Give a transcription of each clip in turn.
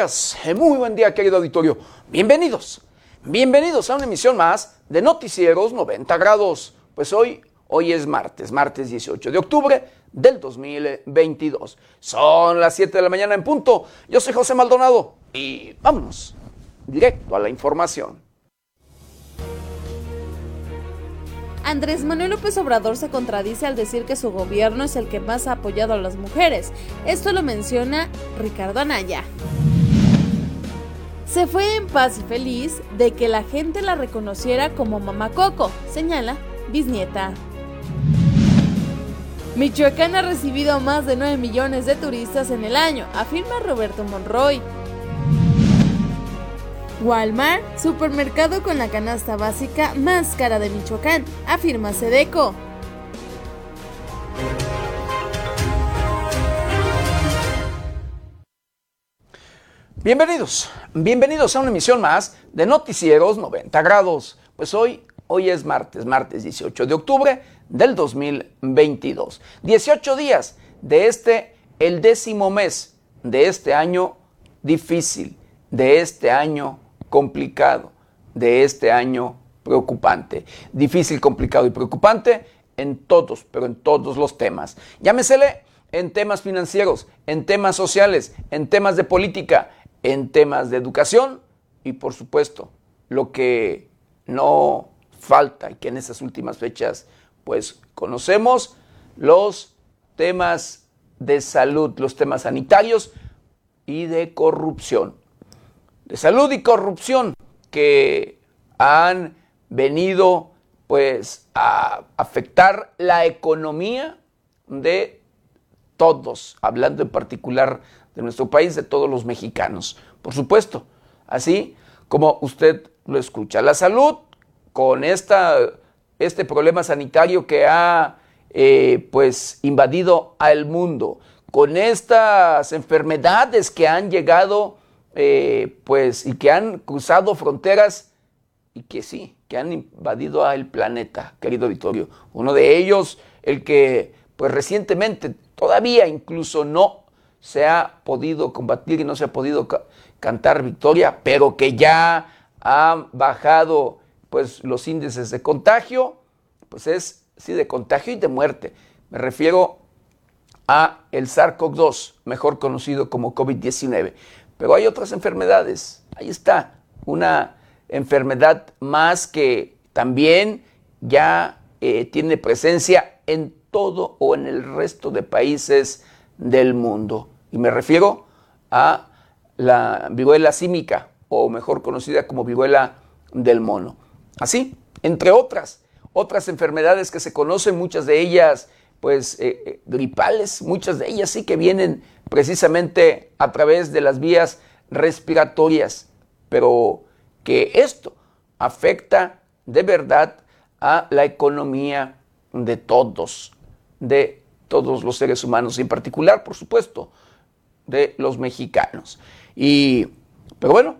eh, muy buen día querido auditorio. Bienvenidos, bienvenidos a una emisión más de Noticieros 90 grados. Pues hoy, hoy es martes, martes 18 de octubre del 2022. Son las 7 de la mañana en punto. Yo soy José Maldonado y vámonos directo a la información. Andrés Manuel López Obrador se contradice al decir que su gobierno es el que más ha apoyado a las mujeres. Esto lo menciona Ricardo Anaya. Se fue en paz y feliz de que la gente la reconociera como Mamá Coco, señala bisnieta. Michoacán ha recibido más de 9 millones de turistas en el año, afirma Roberto Monroy. Walmart, supermercado con la canasta básica más cara de Michoacán, afirma Sedeco. Bienvenidos, bienvenidos a una emisión más de Noticieros 90 grados. Pues hoy, hoy es martes, martes 18 de octubre del 2022. 18 días de este, el décimo mes de este año difícil, de este año complicado de este año preocupante. Difícil, complicado y preocupante en todos, pero en todos los temas. Llámesele en temas financieros, en temas sociales, en temas de política, en temas de educación y por supuesto lo que no falta y que en estas últimas fechas pues conocemos los temas de salud, los temas sanitarios y de corrupción. De salud y corrupción que han venido pues a afectar la economía de todos, hablando en particular de nuestro país, de todos los mexicanos. Por supuesto, así como usted lo escucha. La salud con esta, este problema sanitario que ha eh, pues invadido al mundo, con estas enfermedades que han llegado eh, pues, y que han cruzado fronteras y que sí, que han invadido al planeta, querido auditorio. Uno de ellos, el que, pues recientemente, todavía incluso no se ha podido combatir y no se ha podido cantar victoria, pero que ya ha bajado, pues, los índices de contagio, pues es, sí, de contagio y de muerte. Me refiero a el SARS-CoV-2, mejor conocido como COVID-19. Pero hay otras enfermedades. Ahí está, una enfermedad más que también ya eh, tiene presencia en todo o en el resto de países del mundo. Y me refiero a la viruela símica, o mejor conocida como viruela del mono. Así, entre otras, otras enfermedades que se conocen, muchas de ellas pues eh, eh, gripales, muchas de ellas sí que vienen precisamente a través de las vías respiratorias, pero que esto afecta de verdad a la economía de todos, de todos los seres humanos, y en particular, por supuesto, de los mexicanos. Y, pero bueno,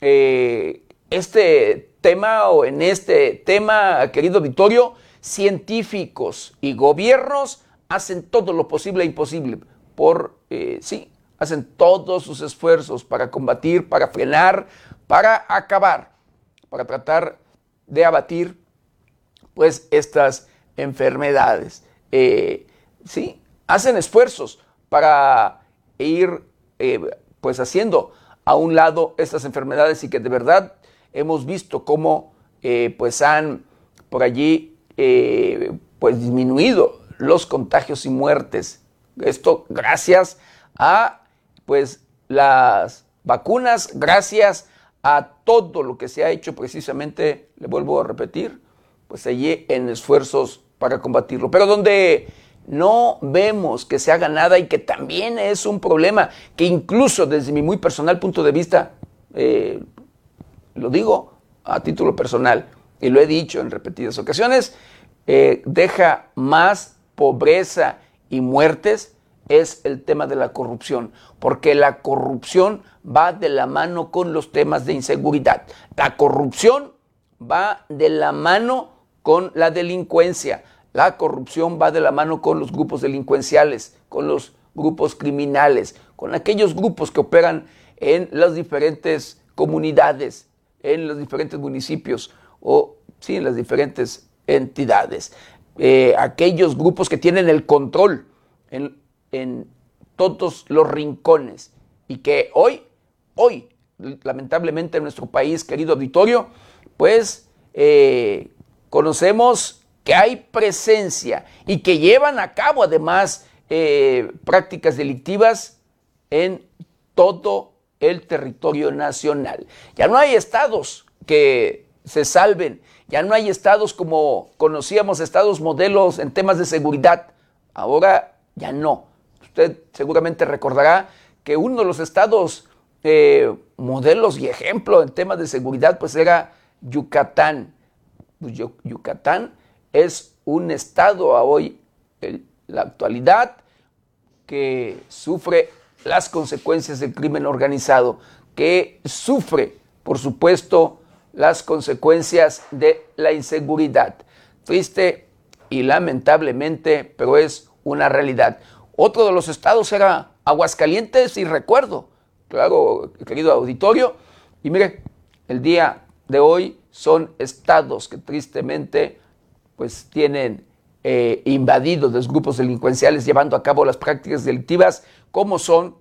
eh, este tema o en este tema, querido Victorio, científicos y gobiernos hacen todo lo posible e imposible por, eh, sí, hacen todos sus esfuerzos para combatir, para frenar, para acabar, para tratar de abatir, pues, estas enfermedades. Eh, sí, hacen esfuerzos para ir, eh, pues, haciendo a un lado estas enfermedades y que de verdad hemos visto cómo, pues, han por allí, pues, disminuido los contagios y muertes esto gracias a pues las vacunas, gracias a todo lo que se ha hecho precisamente, le vuelvo a repetir, pues allí en esfuerzos para combatirlo. Pero donde no vemos que se haga nada y que también es un problema que incluso desde mi muy personal punto de vista, eh, lo digo a título personal y lo he dicho en repetidas ocasiones, eh, deja más pobreza y muertes es el tema de la corrupción, porque la corrupción va de la mano con los temas de inseguridad. La corrupción va de la mano con la delincuencia. La corrupción va de la mano con los grupos delincuenciales, con los grupos criminales, con aquellos grupos que operan en las diferentes comunidades, en los diferentes municipios o sí, en las diferentes entidades. Eh, aquellos grupos que tienen el control en, en todos los rincones y que hoy, hoy, lamentablemente en nuestro país, querido auditorio, pues eh, conocemos que hay presencia y que llevan a cabo además eh, prácticas delictivas en todo el territorio nacional. Ya no hay estados que se salven, ya no hay estados como conocíamos, estados modelos en temas de seguridad. Ahora ya no. Usted seguramente recordará que uno de los estados eh, modelos y ejemplo en temas de seguridad pues era Yucatán. Pues Yucatán es un estado a hoy, en la actualidad, que sufre las consecuencias del crimen organizado, que sufre, por supuesto, las consecuencias de la inseguridad. Triste y lamentablemente, pero es una realidad. Otro de los estados era Aguascalientes y recuerdo, claro, querido auditorio, y mire, el día de hoy son estados que tristemente pues tienen eh, invadidos los grupos delincuenciales llevando a cabo las prácticas delictivas como son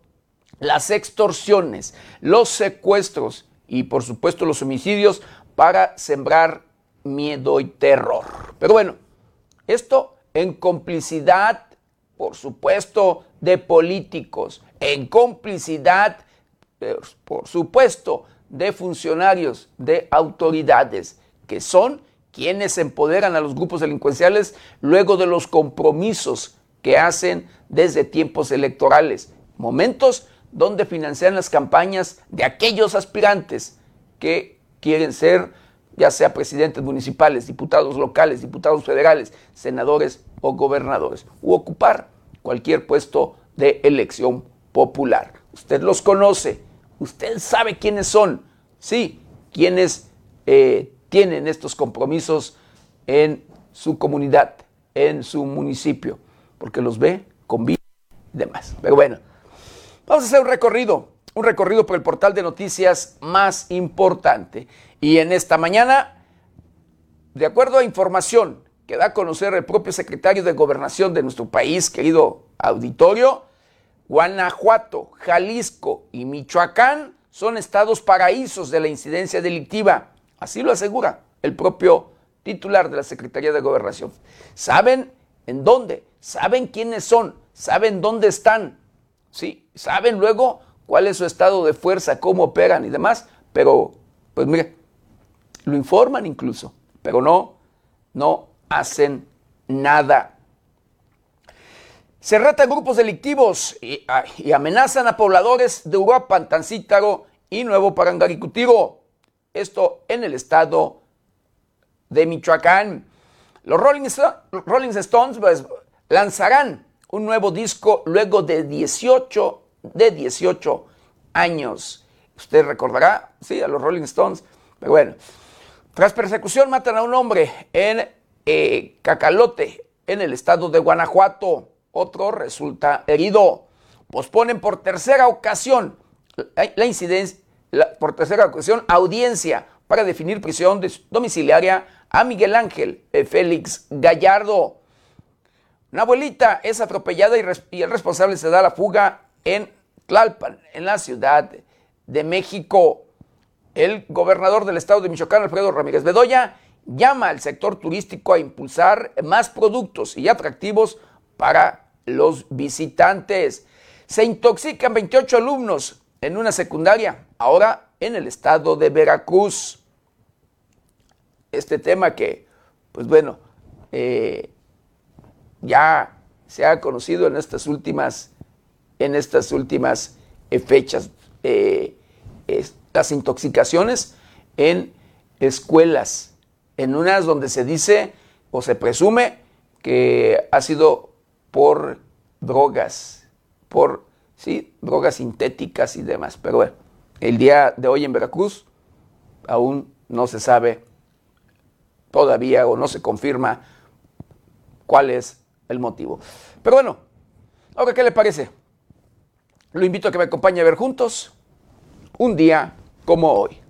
las extorsiones, los secuestros y por supuesto los homicidios para sembrar miedo y terror. Pero bueno, esto en complicidad, por supuesto, de políticos, en complicidad, eh, por supuesto, de funcionarios, de autoridades, que son quienes empoderan a los grupos delincuenciales luego de los compromisos que hacen desde tiempos electorales, momentos donde financian las campañas de aquellos aspirantes que quieren ser ya sea presidentes municipales, diputados locales, diputados federales, senadores o gobernadores, u ocupar cualquier puesto de elección popular. Usted los conoce, usted sabe quiénes son, sí, quienes eh, tienen estos compromisos en su comunidad, en su municipio, porque los ve, convive y demás. Pero bueno, vamos a hacer un recorrido, un recorrido por el portal de noticias más importante. Y en esta mañana, de acuerdo a información que da a conocer el propio secretario de Gobernación de nuestro país, querido auditorio, Guanajuato, Jalisco y Michoacán son estados paraísos de la incidencia delictiva. Así lo asegura el propio titular de la Secretaría de Gobernación. ¿Saben en dónde? ¿Saben quiénes son? ¿Saben dónde están? Sí, saben luego cuál es su estado de fuerza, cómo operan y demás, pero pues mire, lo informan incluso, pero no, no hacen nada. Se retan grupos delictivos ah, y, amenazan a pobladores de Uruapan, Tancítaro y Nuevo Parangaricutigo. Esto en el estado de Michoacán. Los Rolling, Stones pues, lanzarán un nuevo disco luego de 18, de 18 años. Usted recordará, sí, a los Rolling Stones. Pero bueno, tras persecución matan a un hombre en eh, Cacalote, en el estado de Guanajuato otro resulta herido. Posponen por tercera ocasión la, incidencia, por tercera ocasión, audiencia para definir prisión domiciliaria a Miguel Ángel Félix Gallardo. Una abuelita es atropellada y, el responsable se da la fuga en Tlalpan, en la Ciudad de México. El gobernador del estado de Michoacán, Alfredo Ramírez Bedoya, llama al sector turístico a impulsar más productos y atractivos para los visitantes. Se intoxican 28 alumnos en una secundaria, ahora en el estado de Veracruz. Este tema que, pues bueno, eh, ya se ha conocido en estas últimas, en estas últimas eh, fechas, eh, las intoxicaciones en escuelas, en unas donde se dice o se presume que ha sido por drogas, por ¿sí? drogas sintéticas y demás. Pero bueno, el día de hoy en Veracruz aún no se sabe todavía o no se confirma cuál es el motivo. Pero bueno, ahora, ¿qué le parece? Lo invito a que me acompañe a ver juntos un día como hoy.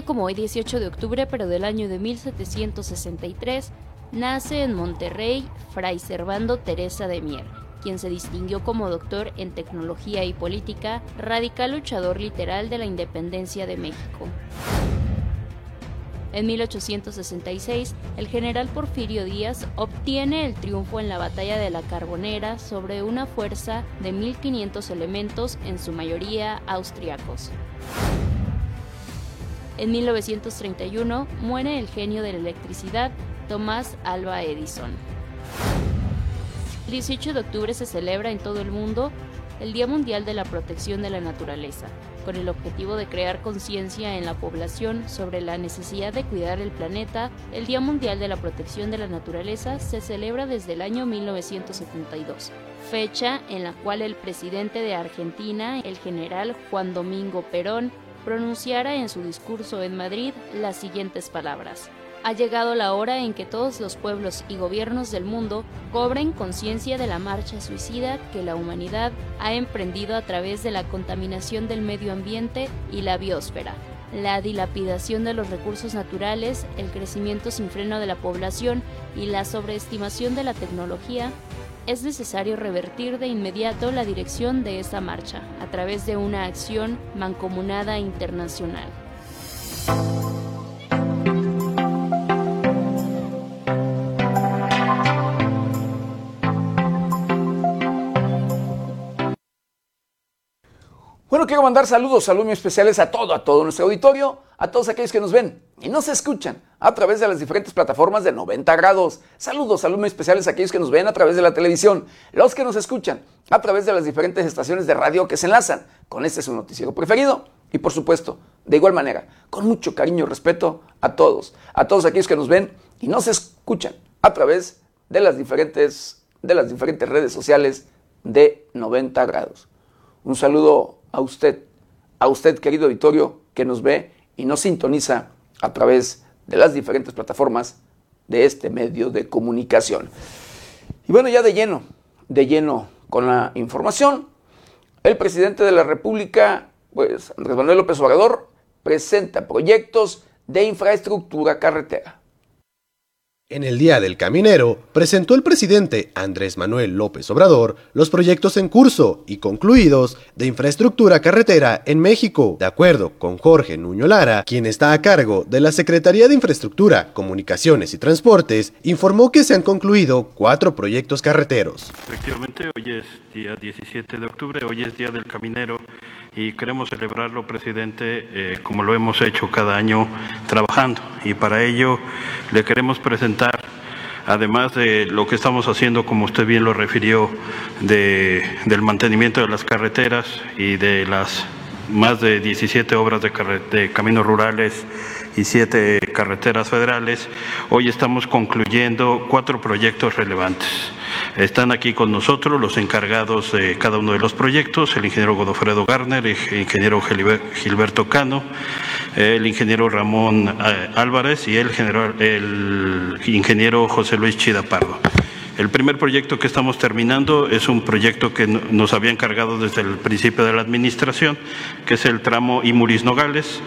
Como hoy, 18 de octubre, pero del año de 1763, nace en Monterrey Fray Servando Teresa de Mier, quien se distinguió como doctor en tecnología y política, radical luchador literal de la independencia de México. En 1866, el general Porfirio Díaz obtiene el triunfo en la batalla de la Carbonera sobre una fuerza de 1.500 elementos, en su mayoría austriacos. En 1931 muere el genio de la electricidad, Tomás Alba Edison. El 18 de octubre se celebra en todo el mundo el Día Mundial de la Protección de la Naturaleza, con el objetivo de crear conciencia en la población sobre la necesidad de cuidar el planeta. El Día Mundial de la Protección de la Naturaleza se celebra desde el año 1972, fecha en la cual el presidente de Argentina, el general Juan Domingo Perón, pronunciara en su discurso en Madrid las siguientes palabras. Ha llegado la hora en que todos los pueblos y gobiernos del mundo cobren conciencia de la marcha suicida que la humanidad ha emprendido a través de la contaminación del medio ambiente y la biosfera, la dilapidación de los recursos naturales, el crecimiento sin freno de la población y la sobreestimación de la tecnología, es necesario revertir de inmediato la dirección de esta marcha a través de una acción mancomunada internacional. Bueno, quiero mandar saludos, saludos muy especiales a todo, a todo nuestro auditorio, a todos aquellos que nos ven y nos escuchan a través de las diferentes plataformas de 90 grados. Saludos, saludos muy especiales a aquellos que nos ven a través de la televisión, los que nos escuchan a través de las diferentes estaciones de radio que se enlazan con este su noticiero preferido y por supuesto, de igual manera, con mucho cariño y respeto a todos, a todos aquellos que nos ven y nos escuchan a través de las diferentes, de las diferentes redes sociales de 90 grados. Un saludo a usted, a usted querido auditorio que nos ve y nos sintoniza a través de las diferentes plataformas de este medio de comunicación. Y bueno, ya de lleno, de lleno con la información, el presidente de la República, pues Andrés Manuel López Obrador, presenta proyectos de infraestructura carretera. En el Día del Caminero, presentó el presidente Andrés Manuel López Obrador los proyectos en curso y concluidos de infraestructura carretera en México, de acuerdo con Jorge Nuño Lara, quien está a cargo de la Secretaría de Infraestructura, Comunicaciones y Transportes, informó que se han concluido cuatro proyectos carreteros. Efectivamente, hoy es día 17 de octubre, hoy es Día del Caminero y queremos celebrarlo, presidente, eh, como lo hemos hecho cada año trabajando. Y para ello le queremos presentar, además de lo que estamos haciendo, como usted bien lo refirió, de, del mantenimiento de las carreteras y de las más de 17 obras de, de caminos rurales y siete carreteras federales, hoy estamos concluyendo cuatro proyectos relevantes. Están aquí con nosotros los encargados de cada uno de los proyectos, el ingeniero Godofredo Garner, el ingeniero Gilberto Cano, el ingeniero Ramón eh, Álvarez y el, general, el ingeniero José Luis Chidapardo. El primer proyecto que estamos terminando es un proyecto que nos había encargado desde el principio de la administración, que es el tramo Imuris Nogales.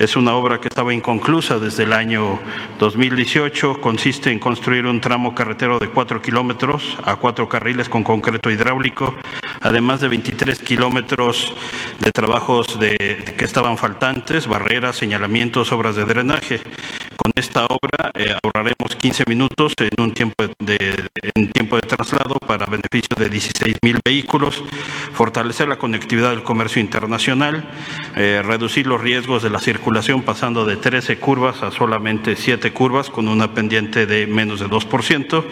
Es una obra que estaba inconclusa desde el año 2018. Consiste en construir un tramo carretero de cuatro kilómetros a cuatro carriles con concreto hidráulico, además de 23 kilómetros de trabajos de, que estaban faltantes, barreras, señalamientos, obras de drenaje. Con esta obra eh, ahorraremos 15 minutos en un tiempo de, en tiempo de traslado para beneficio de 16 mil vehículos, fortalecer la conectividad del comercio internacional, eh, reducir los riesgos de la circulación pasando de 13 curvas a solamente 7 curvas con una pendiente de menos de 2%,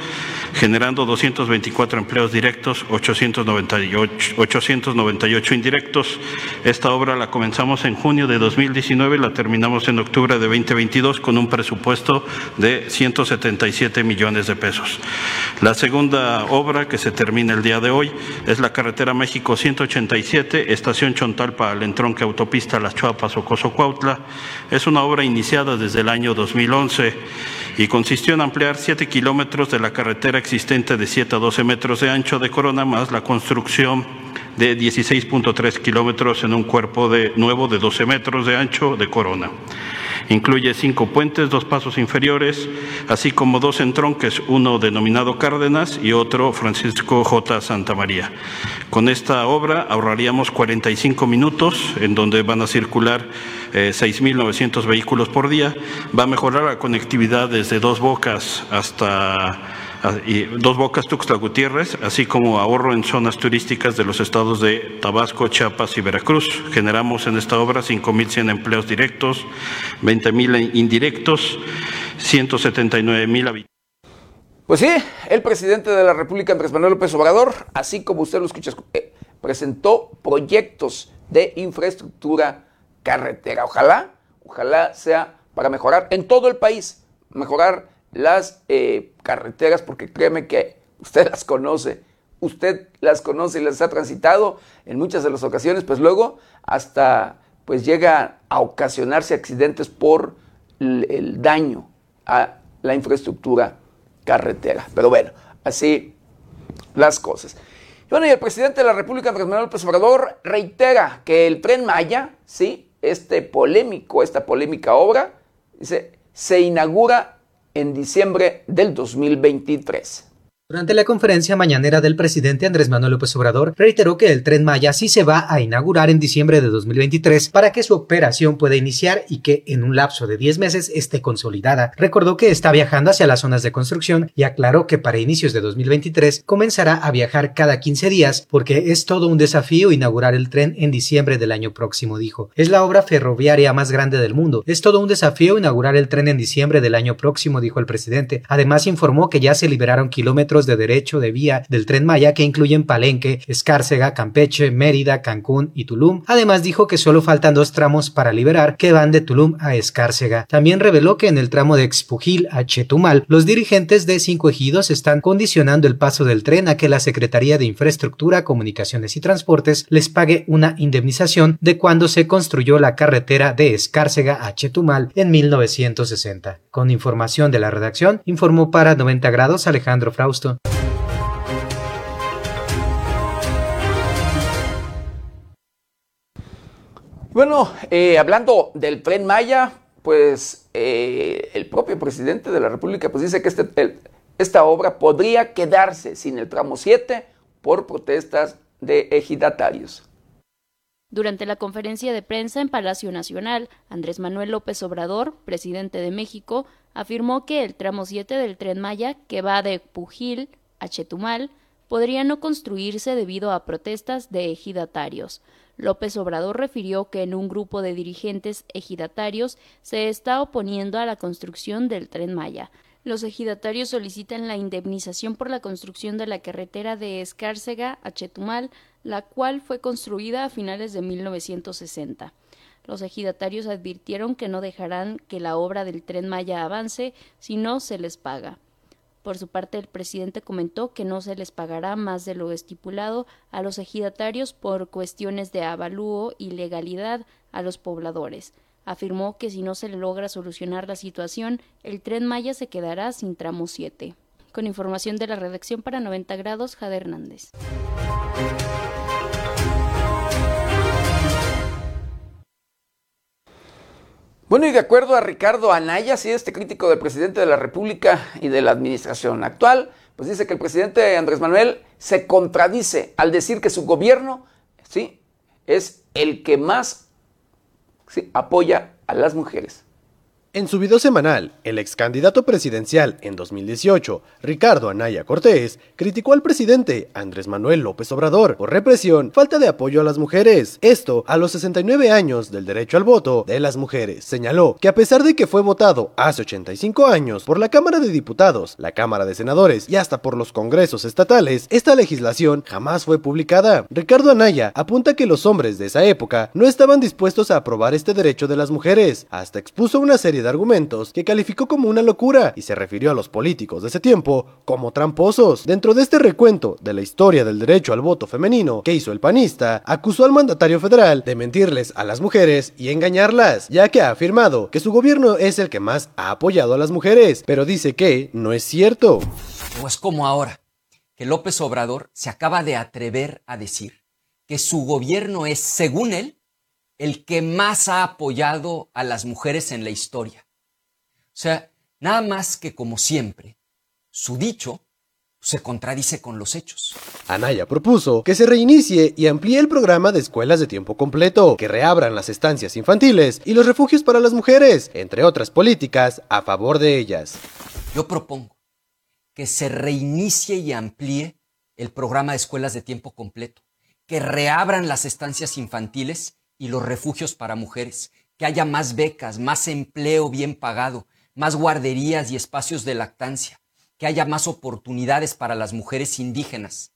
generando 224 empleos directos, 898, 898 indirectos. Esta obra la comenzamos en junio de 2019 la terminamos en octubre de 2022 con un presupuesto de 177 millones de pesos. La segunda obra que se termina el día de hoy es la carretera México 187, estación Chontalpa al entronque autopista Las Chuapas o Cozocuautla. Es una obra iniciada desde el año 2011 y consistió en ampliar 7 kilómetros de la carretera existente de 7 a 12 metros de ancho de Corona, más la construcción de 16.3 kilómetros en un cuerpo de, nuevo de 12 metros de ancho de Corona. Incluye cinco puentes, dos pasos inferiores, así como dos entronques, uno denominado Cárdenas y otro Francisco J. Santa María. Con esta obra ahorraríamos 45 minutos en donde van a circular 6.900 eh, vehículos por día. Va a mejorar la conectividad desde Dos Bocas hasta Dos Bocas, Tuxtla Gutiérrez, así como ahorro en zonas turísticas de los estados de Tabasco, Chiapas y Veracruz. Generamos en esta obra 5.100 empleos directos, 20.000 indirectos, 179.000 habitantes. Pues sí, el presidente de la República, Andrés Manuel López Obrador, así como usted lo escucha, eh, presentó proyectos de infraestructura carretera. Ojalá, ojalá sea para mejorar en todo el país, mejorar las eh, carreteras, porque créeme que usted las conoce, usted las conoce y las ha transitado en muchas de las ocasiones, pues luego hasta pues llega a ocasionarse accidentes por el, daño a la infraestructura carretera. Pero bueno, así las cosas. Bueno, y el presidente de la República, Andrés Manuel López reitera que el tren Maya, sí, este polémico, esta polémica obra, dice, se inaugura en diciembre del 2023. Durante la conferencia mañanera del presidente Andrés Manuel López Obrador, reiteró que el tren Maya sí se va a inaugurar en diciembre de 2023 para que su operación pueda iniciar y que en un lapso de 10 meses esté consolidada. Recordó que está viajando hacia las zonas de construcción y aclaró que para inicios de 2023 comenzará a viajar cada 15 días porque es todo un desafío inaugurar el tren en diciembre del año próximo, dijo. Es la obra ferroviaria más grande del mundo. Es todo un desafío inaugurar el tren en diciembre del año próximo, dijo el presidente. Además informó que ya se liberaron kilómetros de derecho de vía del tren Maya que incluyen Palenque, Escárcega, Campeche, Mérida, Cancún y Tulum. Además dijo que solo faltan dos tramos para liberar que van de Tulum a Escárcega. También reveló que en el tramo de Expujil a Chetumal, los dirigentes de cinco ejidos están condicionando el paso del tren a que la Secretaría de Infraestructura, Comunicaciones y Transportes les pague una indemnización de cuando se construyó la carretera de Escárcega a Chetumal en 1960. Con información de la redacción, informó para 90 grados Alejandro Frausto. Bueno, eh, hablando del tren Maya, pues eh, el propio presidente de la República pues dice que este, esta obra podría quedarse sin el tramo 7 por protestas de ejidatarios. Durante la conferencia de prensa en Palacio Nacional, Andrés Manuel López Obrador, presidente de México, afirmó que el tramo 7 del tren Maya, que va de Pujil a Chetumal, podría no construirse debido a protestas de ejidatarios. López Obrador refirió que en un grupo de dirigentes ejidatarios se está oponiendo a la construcción del tren Maya. Los ejidatarios solicitan la indemnización por la construcción de la carretera de Escárcega a Chetumal, la cual fue construida a finales de 1960. Los ejidatarios advirtieron que no dejarán que la obra del tren Maya avance si no se les paga. Por su parte, el presidente comentó que no se les pagará más de lo estipulado a los ejidatarios por cuestiones de avalúo y legalidad a los pobladores. Afirmó que si no se logra solucionar la situación, el tren Maya se quedará sin tramo 7. Con información de la redacción para 90 grados, Jade Hernández. Bueno, y de acuerdo a Ricardo Anaya, sí, este crítico del presidente de la República y de la administración actual, pues dice que el presidente Andrés Manuel se contradice al decir que su gobierno, sí, es el que más apoya a las mujeres. En su video semanal, el ex candidato presidencial en 2018, Ricardo Anaya Cortés, criticó al presidente Andrés Manuel López Obrador por represión, falta de apoyo a las mujeres. Esto a los 69 años del derecho al voto de las mujeres. Señaló que a pesar de que fue votado hace 85 años por la Cámara de Diputados, la Cámara de Senadores y hasta por los congresos estatales, esta legislación jamás fue publicada. Ricardo Anaya apunta que los hombres de esa época no estaban dispuestos a aprobar este derecho de las mujeres. Hasta expuso una serie de argumentos que calificó como una locura y se refirió a los políticos de ese tiempo como tramposos. Dentro de este recuento de la historia del derecho al voto femenino que hizo el panista, acusó al mandatario federal de mentirles a las mujeres y engañarlas, ya que ha afirmado que su gobierno es el que más ha apoyado a las mujeres, pero dice que no es cierto. Pues como ahora, que López Obrador se acaba de atrever a decir que su gobierno es, según él, el que más ha apoyado a las mujeres en la historia. O sea, nada más que como siempre, su dicho se contradice con los hechos. Anaya propuso que se reinicie y amplíe el programa de escuelas de tiempo completo, que reabran las estancias infantiles y los refugios para las mujeres, entre otras políticas a favor de ellas. Yo propongo que se reinicie y amplíe el programa de escuelas de tiempo completo, que reabran las estancias infantiles y los refugios para mujeres, que haya más becas, más empleo bien pagado, más guarderías y espacios de lactancia, que haya más oportunidades para las mujeres indígenas,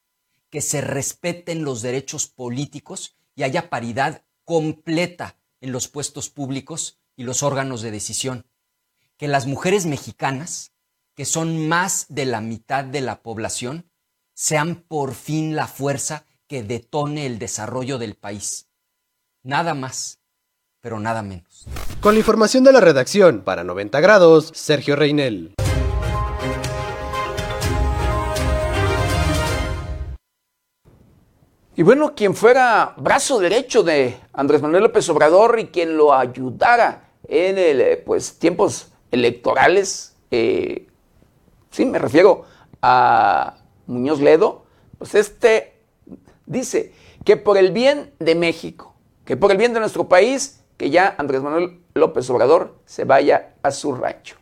que se respeten los derechos políticos y haya paridad completa en los puestos públicos y los órganos de decisión, que las mujeres mexicanas, que son más de la mitad de la población, sean por fin la fuerza que detone el desarrollo del país. Nada más, pero nada menos. Con la información de la redacción para 90 grados, Sergio Reinel. Y bueno, quien fuera brazo derecho de Andrés Manuel López Obrador y quien lo ayudara en el, eh, pues, tiempos electorales, eh, sí, me refiero a Muñoz Ledo, pues este dice que por el bien de México, que por el bien de nuestro país, que ya Andrés Manuel López Obrador se vaya a su rancho.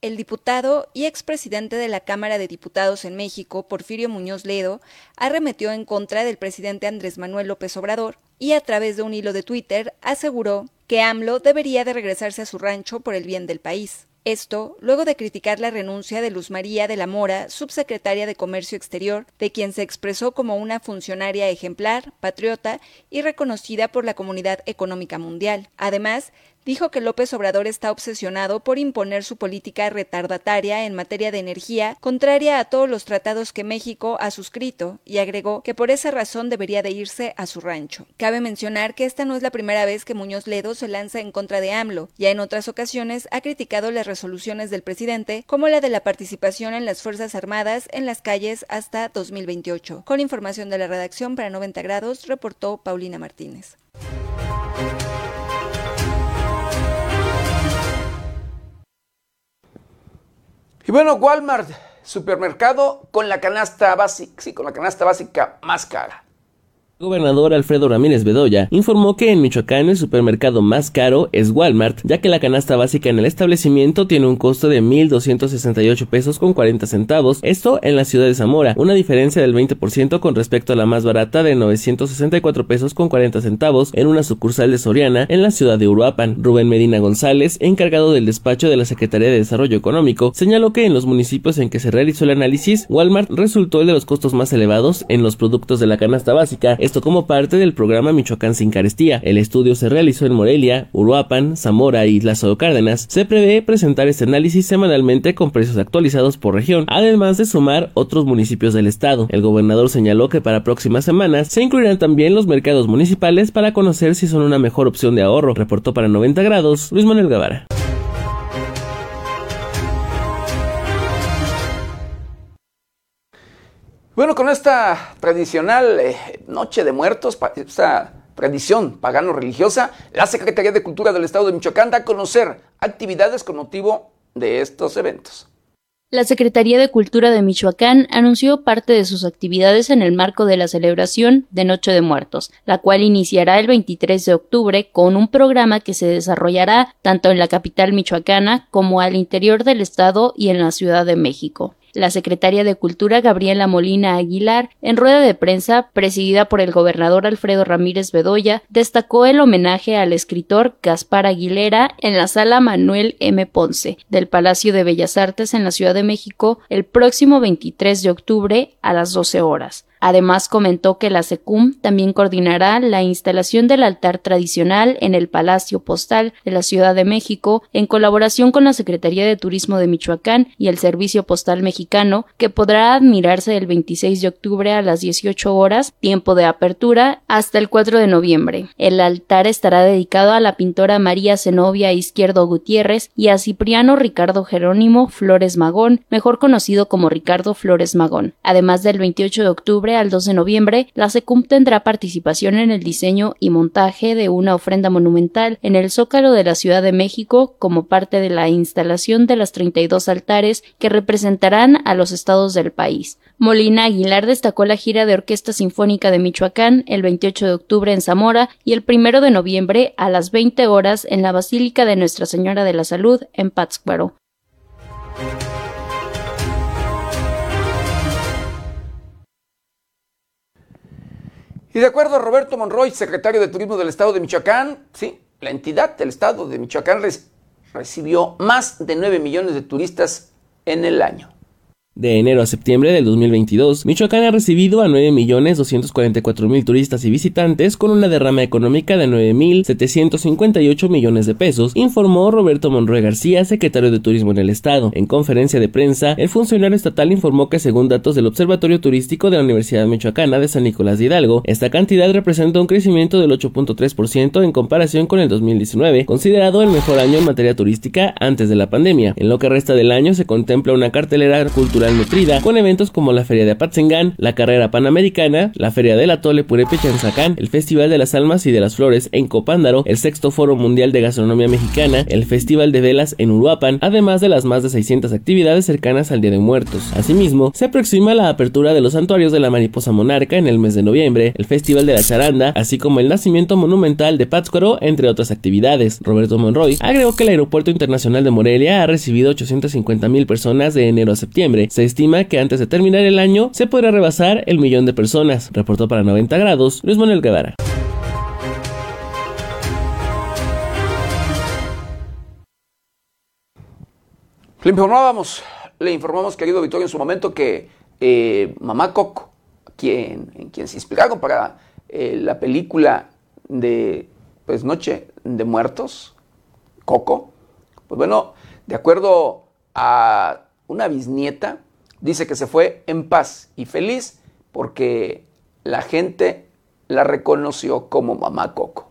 El diputado y expresidente de la Cámara de Diputados en México, Porfirio Muñoz Ledo, arremetió en contra del presidente Andrés Manuel López Obrador y a través de un hilo de Twitter aseguró que AMLO debería de regresarse a su rancho por el bien del país. Esto luego de criticar la renuncia de Luz María de la Mora, subsecretaria de Comercio Exterior, de quien se expresó como una funcionaria ejemplar, patriota y reconocida por la Comunidad Económica Mundial. Además, dijo que López Obrador está obsesionado por imponer su política retardataria en materia de energía, contraria a todos los tratados que México ha suscrito, y agregó que por esa razón debería de irse a su rancho. Cabe mencionar que esta no es la primera vez que Muñoz Ledo se lanza en contra de AMLO, ya en otras ocasiones ha criticado las resoluciones del presidente, como la de la participación en las Fuerzas Armadas en las calles hasta 2028. Con información de la redacción para 90 grados, reportó Paulina Martínez. Y bueno, Walmart, supermercado con la canasta básica, sí, con la canasta básica más cara. Gobernador Alfredo Ramírez Bedoya informó que en Michoacán el supermercado más caro es Walmart, ya que la canasta básica en el establecimiento tiene un costo de 1.268 pesos con 40 centavos, esto en la ciudad de Zamora, una diferencia del 20% con respecto a la más barata de 964 pesos con 40 centavos en una sucursal de Soriana en la ciudad de Uruapan. Rubén Medina González, encargado del despacho de la Secretaría de Desarrollo Económico, señaló que en los municipios en que se realizó el análisis, Walmart resultó el de los costos más elevados en los productos de la canasta básica, esto como parte del programa Michoacán sin carestía. El estudio se realizó en Morelia, Uruapan, Zamora y Lázaro Cárdenas. Se prevé presentar este análisis semanalmente con precios actualizados por región, además de sumar otros municipios del estado. El gobernador señaló que para próximas semanas se incluirán también los mercados municipales para conocer si son una mejor opción de ahorro. Reportó para 90 grados Luis Manuel Guevara. Bueno, con esta tradicional eh, Noche de Muertos, esta tradición pagano-religiosa, la Secretaría de Cultura del Estado de Michoacán da a conocer actividades con motivo de estos eventos. La Secretaría de Cultura de Michoacán anunció parte de sus actividades en el marco de la celebración de Noche de Muertos, la cual iniciará el 23 de octubre con un programa que se desarrollará tanto en la capital michoacana como al interior del estado y en la Ciudad de México. La secretaria de Cultura Gabriela Molina Aguilar, en rueda de prensa presidida por el gobernador Alfredo Ramírez Bedoya, destacó el homenaje al escritor Gaspar Aguilera en la sala Manuel M. Ponce del Palacio de Bellas Artes en la Ciudad de México el próximo 23 de octubre a las 12 horas. Además, comentó que la SECUM también coordinará la instalación del altar tradicional en el Palacio Postal de la Ciudad de México en colaboración con la Secretaría de Turismo de Michoacán y el Servicio Postal Mexicano, que podrá admirarse el 26 de octubre a las 18 horas, tiempo de apertura, hasta el 4 de noviembre. El altar estará dedicado a la pintora María Zenobia Izquierdo Gutiérrez y a Cipriano Ricardo Jerónimo Flores Magón, mejor conocido como Ricardo Flores Magón. Además del 28 de octubre al 2 de noviembre, la SECUM tendrá participación en el diseño y montaje de una ofrenda monumental en el Zócalo de la Ciudad de México como parte de la instalación de las 32 altares que representarán a los estados del país. Molina Aguilar destacó la gira de Orquesta Sinfónica de Michoacán el 28 de octubre en Zamora y el 1 de noviembre a las 20 horas en la Basílica de Nuestra Señora de la Salud en Pátzcuaro. Y de acuerdo a Roberto Monroy, secretario de Turismo del Estado de Michoacán, sí, la entidad del Estado de Michoacán recibió más de 9 millones de turistas en el año. De enero a septiembre del 2022, Michoacán ha recibido a 9.244.000 turistas y visitantes con una derrama económica de 9.758 millones de pesos, informó Roberto Monroy García, secretario de Turismo en el Estado. En conferencia de prensa, el funcionario estatal informó que según datos del Observatorio Turístico de la Universidad Michoacana de San Nicolás de Hidalgo, esta cantidad representa un crecimiento del 8.3% en comparación con el 2019, considerado el mejor año en materia turística antes de la pandemia. En lo que resta del año se contempla una cartelera cultural nutrida, con eventos como la Feria de Apatzingán, la Carrera Panamericana, la Feria del Atole Purepecha en Zacán, el Festival de las Almas y de las Flores en Copándaro, el Sexto Foro Mundial de Gastronomía Mexicana, el Festival de Velas en Uruapan, además de las más de 600 actividades cercanas al Día de Muertos. Asimismo, se aproxima la apertura de los santuarios de la Mariposa Monarca en el mes de noviembre, el Festival de la Charanda, así como el nacimiento monumental de Pátzcuaro, entre otras actividades. Roberto Monroy agregó que el Aeropuerto Internacional de Morelia ha recibido 850 mil personas de enero a septiembre, se estima que antes de terminar el año se podrá rebasar el millón de personas, reportó para 90 grados Luis Manuel Guevara. Le informábamos, le informamos, querido Victorio, en su momento que eh, Mamá Coco, quien, en quien se inspiraron para eh, la película de pues, Noche de Muertos, Coco, pues bueno, de acuerdo a una bisnieta, dice que se fue en paz y feliz porque la gente la reconoció como mamá Coco.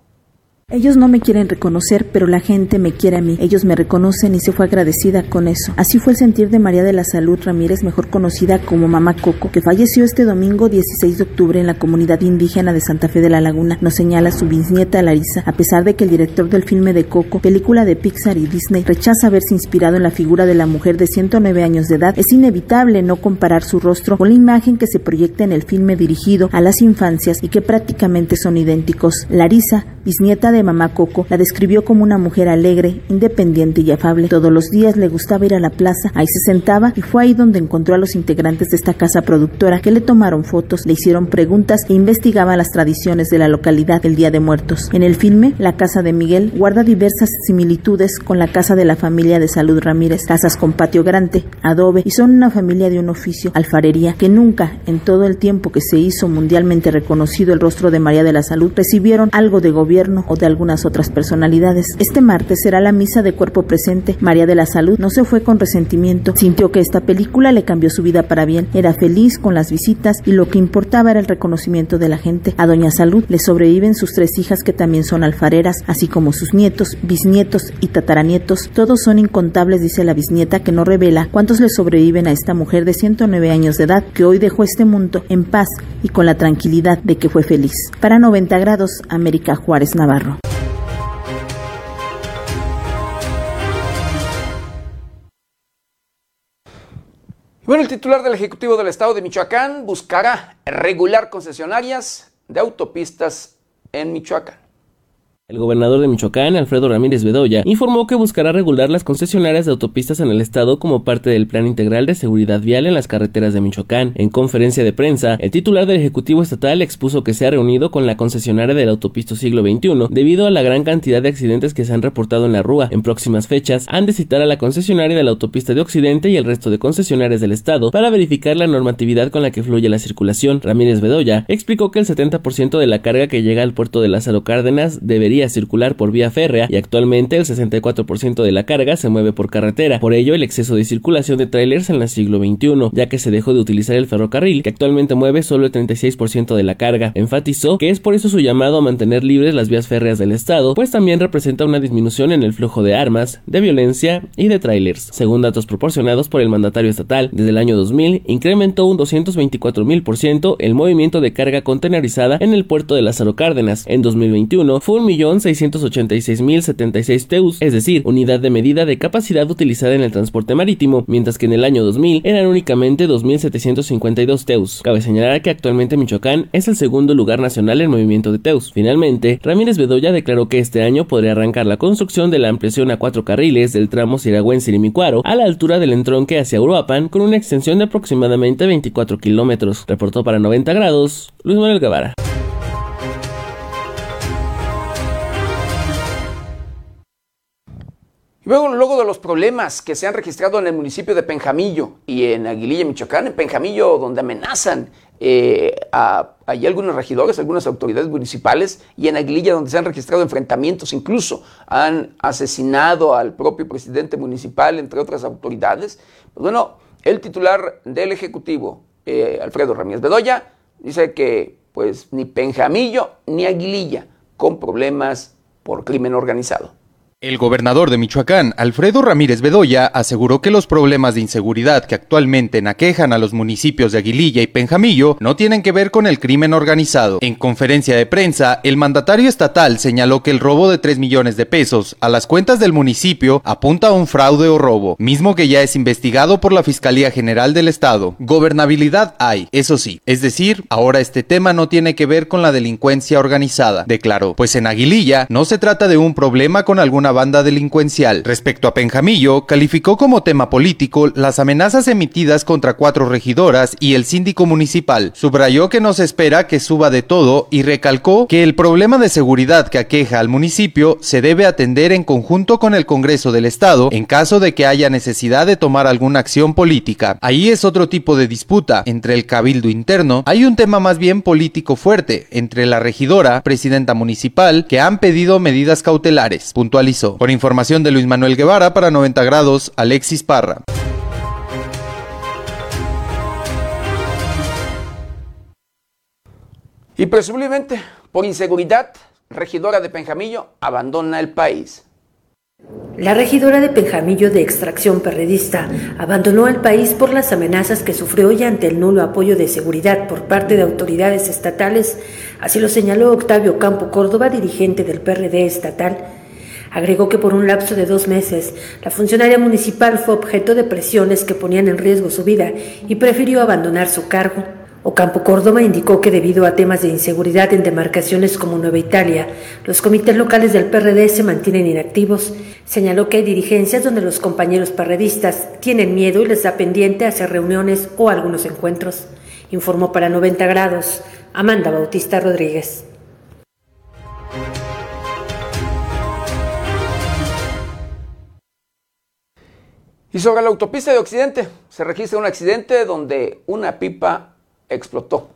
Ellos no me quieren reconocer, pero la gente me quiere a mí. Ellos me reconocen y se fue agradecida con eso. Así fue el sentir de María de la Salud Ramírez, mejor conocida como Mamá Coco, que falleció este domingo 16 de octubre en la comunidad indígena de Santa Fe de la Laguna. Nos señala su bisnieta Larisa, a pesar de que el director del filme de Coco, película de Pixar y Disney, rechaza haberse inspirado en la figura de la mujer de 109 años de edad, es inevitable no comparar su rostro con la imagen que se proyecta en el filme dirigido a las infancias y que prácticamente son idénticos. Larisa, bisnieta de de mamá Coco la describió como una mujer alegre, independiente y afable. Todos los días le gustaba ir a la plaza, ahí se sentaba y fue ahí donde encontró a los integrantes de esta casa productora que le tomaron fotos, le hicieron preguntas e investigaban las tradiciones de la localidad del Día de Muertos. En el filme, la casa de Miguel guarda diversas similitudes con la casa de la familia de Salud Ramírez, casas con patio grande, adobe y son una familia de un oficio, alfarería, que nunca en todo el tiempo que se hizo mundialmente reconocido el rostro de María de la Salud recibieron algo de gobierno o de algunas otras personalidades. Este martes será la misa de cuerpo presente. María de la Salud no se fue con resentimiento, sintió que esta película le cambió su vida para bien. Era feliz con las visitas y lo que importaba era el reconocimiento de la gente. A Doña Salud le sobreviven sus tres hijas que también son alfareras, así como sus nietos, bisnietos y tataranietos. Todos son incontables, dice la bisnieta, que no revela cuántos le sobreviven a esta mujer de 109 años de edad que hoy dejó este mundo en paz y con la tranquilidad de que fue feliz. Para 90 grados, América Juárez Navarro. Bueno, el titular del Ejecutivo del Estado de Michoacán buscará regular concesionarias de autopistas en Michoacán. El gobernador de Michoacán, Alfredo Ramírez Bedoya, informó que buscará regular las concesionarias de autopistas en el estado como parte del Plan Integral de Seguridad Vial en las carreteras de Michoacán. En conferencia de prensa, el titular del Ejecutivo Estatal expuso que se ha reunido con la concesionaria del autopisto siglo XXI debido a la gran cantidad de accidentes que se han reportado en la Rúa. En próximas fechas, han de citar a la concesionaria de la autopista de Occidente y el resto de concesionarias del estado para verificar la normatividad con la que fluye la circulación. Ramírez Bedoya explicó que el 70% de la carga que llega al puerto de Lázaro Cárdenas debería circular por vía férrea y actualmente el 64% de la carga se mueve por carretera. Por ello, el exceso de circulación de trailers en el siglo XXI, ya que se dejó de utilizar el ferrocarril, que actualmente mueve solo el 36% de la carga. Enfatizó que es por eso su llamado a mantener libres las vías férreas del Estado, pues también representa una disminución en el flujo de armas, de violencia y de trailers. Según datos proporcionados por el mandatario estatal, desde el año 2000 incrementó un 224.000% el movimiento de carga contenerizada en el puerto de Lázaro Cárdenas. En 2021 fue un millón 1.686.076 teus, es decir, unidad de medida de capacidad utilizada en el transporte marítimo, mientras que en el año 2000 eran únicamente 2.752 teus. Cabe señalar que actualmente Michoacán es el segundo lugar nacional en movimiento de teus. Finalmente, Ramírez Bedoya declaró que este año podría arrancar la construcción de la ampliación a cuatro carriles del tramo Siragüen-Sirimicuaro a la altura del entronque hacia Uruapan con una extensión de aproximadamente 24 kilómetros. Reportó para 90 grados Luis Manuel Guevara. Luego, luego de los problemas que se han registrado en el municipio de Penjamillo y en Aguililla, Michoacán, en Penjamillo, donde amenazan eh, a, hay algunos regidores, algunas autoridades municipales, y en Aguililla, donde se han registrado enfrentamientos, incluso han asesinado al propio presidente municipal, entre otras autoridades. Pues bueno, el titular del Ejecutivo, eh, Alfredo Ramírez Bedoya, dice que pues ni Penjamillo ni Aguililla con problemas por crimen organizado. El gobernador de Michoacán, Alfredo Ramírez Bedoya, aseguró que los problemas de inseguridad que actualmente naquejan a los municipios de Aguililla y Penjamillo no tienen que ver con el crimen organizado. En conferencia de prensa, el mandatario estatal señaló que el robo de 3 millones de pesos a las cuentas del municipio apunta a un fraude o robo, mismo que ya es investigado por la Fiscalía General del Estado. Gobernabilidad hay, eso sí, es decir, ahora este tema no tiene que ver con la delincuencia organizada, declaró, pues en Aguililla no se trata de un problema con alguna banda delincuencial. Respecto a Penjamillo, calificó como tema político las amenazas emitidas contra cuatro regidoras y el síndico municipal. Subrayó que no se espera que suba de todo y recalcó que el problema de seguridad que aqueja al municipio se debe atender en conjunto con el Congreso del Estado en caso de que haya necesidad de tomar alguna acción política. Ahí es otro tipo de disputa. Entre el cabildo interno hay un tema más bien político fuerte entre la regidora, presidenta municipal, que han pedido medidas cautelares. Puntualizó por información de Luis Manuel Guevara para 90 grados, Alexis Parra. Y presumiblemente, por inseguridad, regidora de Penjamillo abandona el país. La regidora de Penjamillo de extracción perredista abandonó el país por las amenazas que sufrió y ante el nulo apoyo de seguridad por parte de autoridades estatales, así lo señaló Octavio Campo Córdoba, dirigente del PRD estatal, Agregó que por un lapso de dos meses, la funcionaria municipal fue objeto de presiones que ponían en riesgo su vida y prefirió abandonar su cargo. Ocampo Córdoba indicó que debido a temas de inseguridad en demarcaciones como Nueva Italia, los comités locales del PRD se mantienen inactivos. Señaló que hay dirigencias donde los compañeros perredistas tienen miedo y les da pendiente hacer reuniones o algunos encuentros. Informó para 90 grados Amanda Bautista Rodríguez. Y sobre la autopista de Occidente se registra un accidente donde una pipa explotó.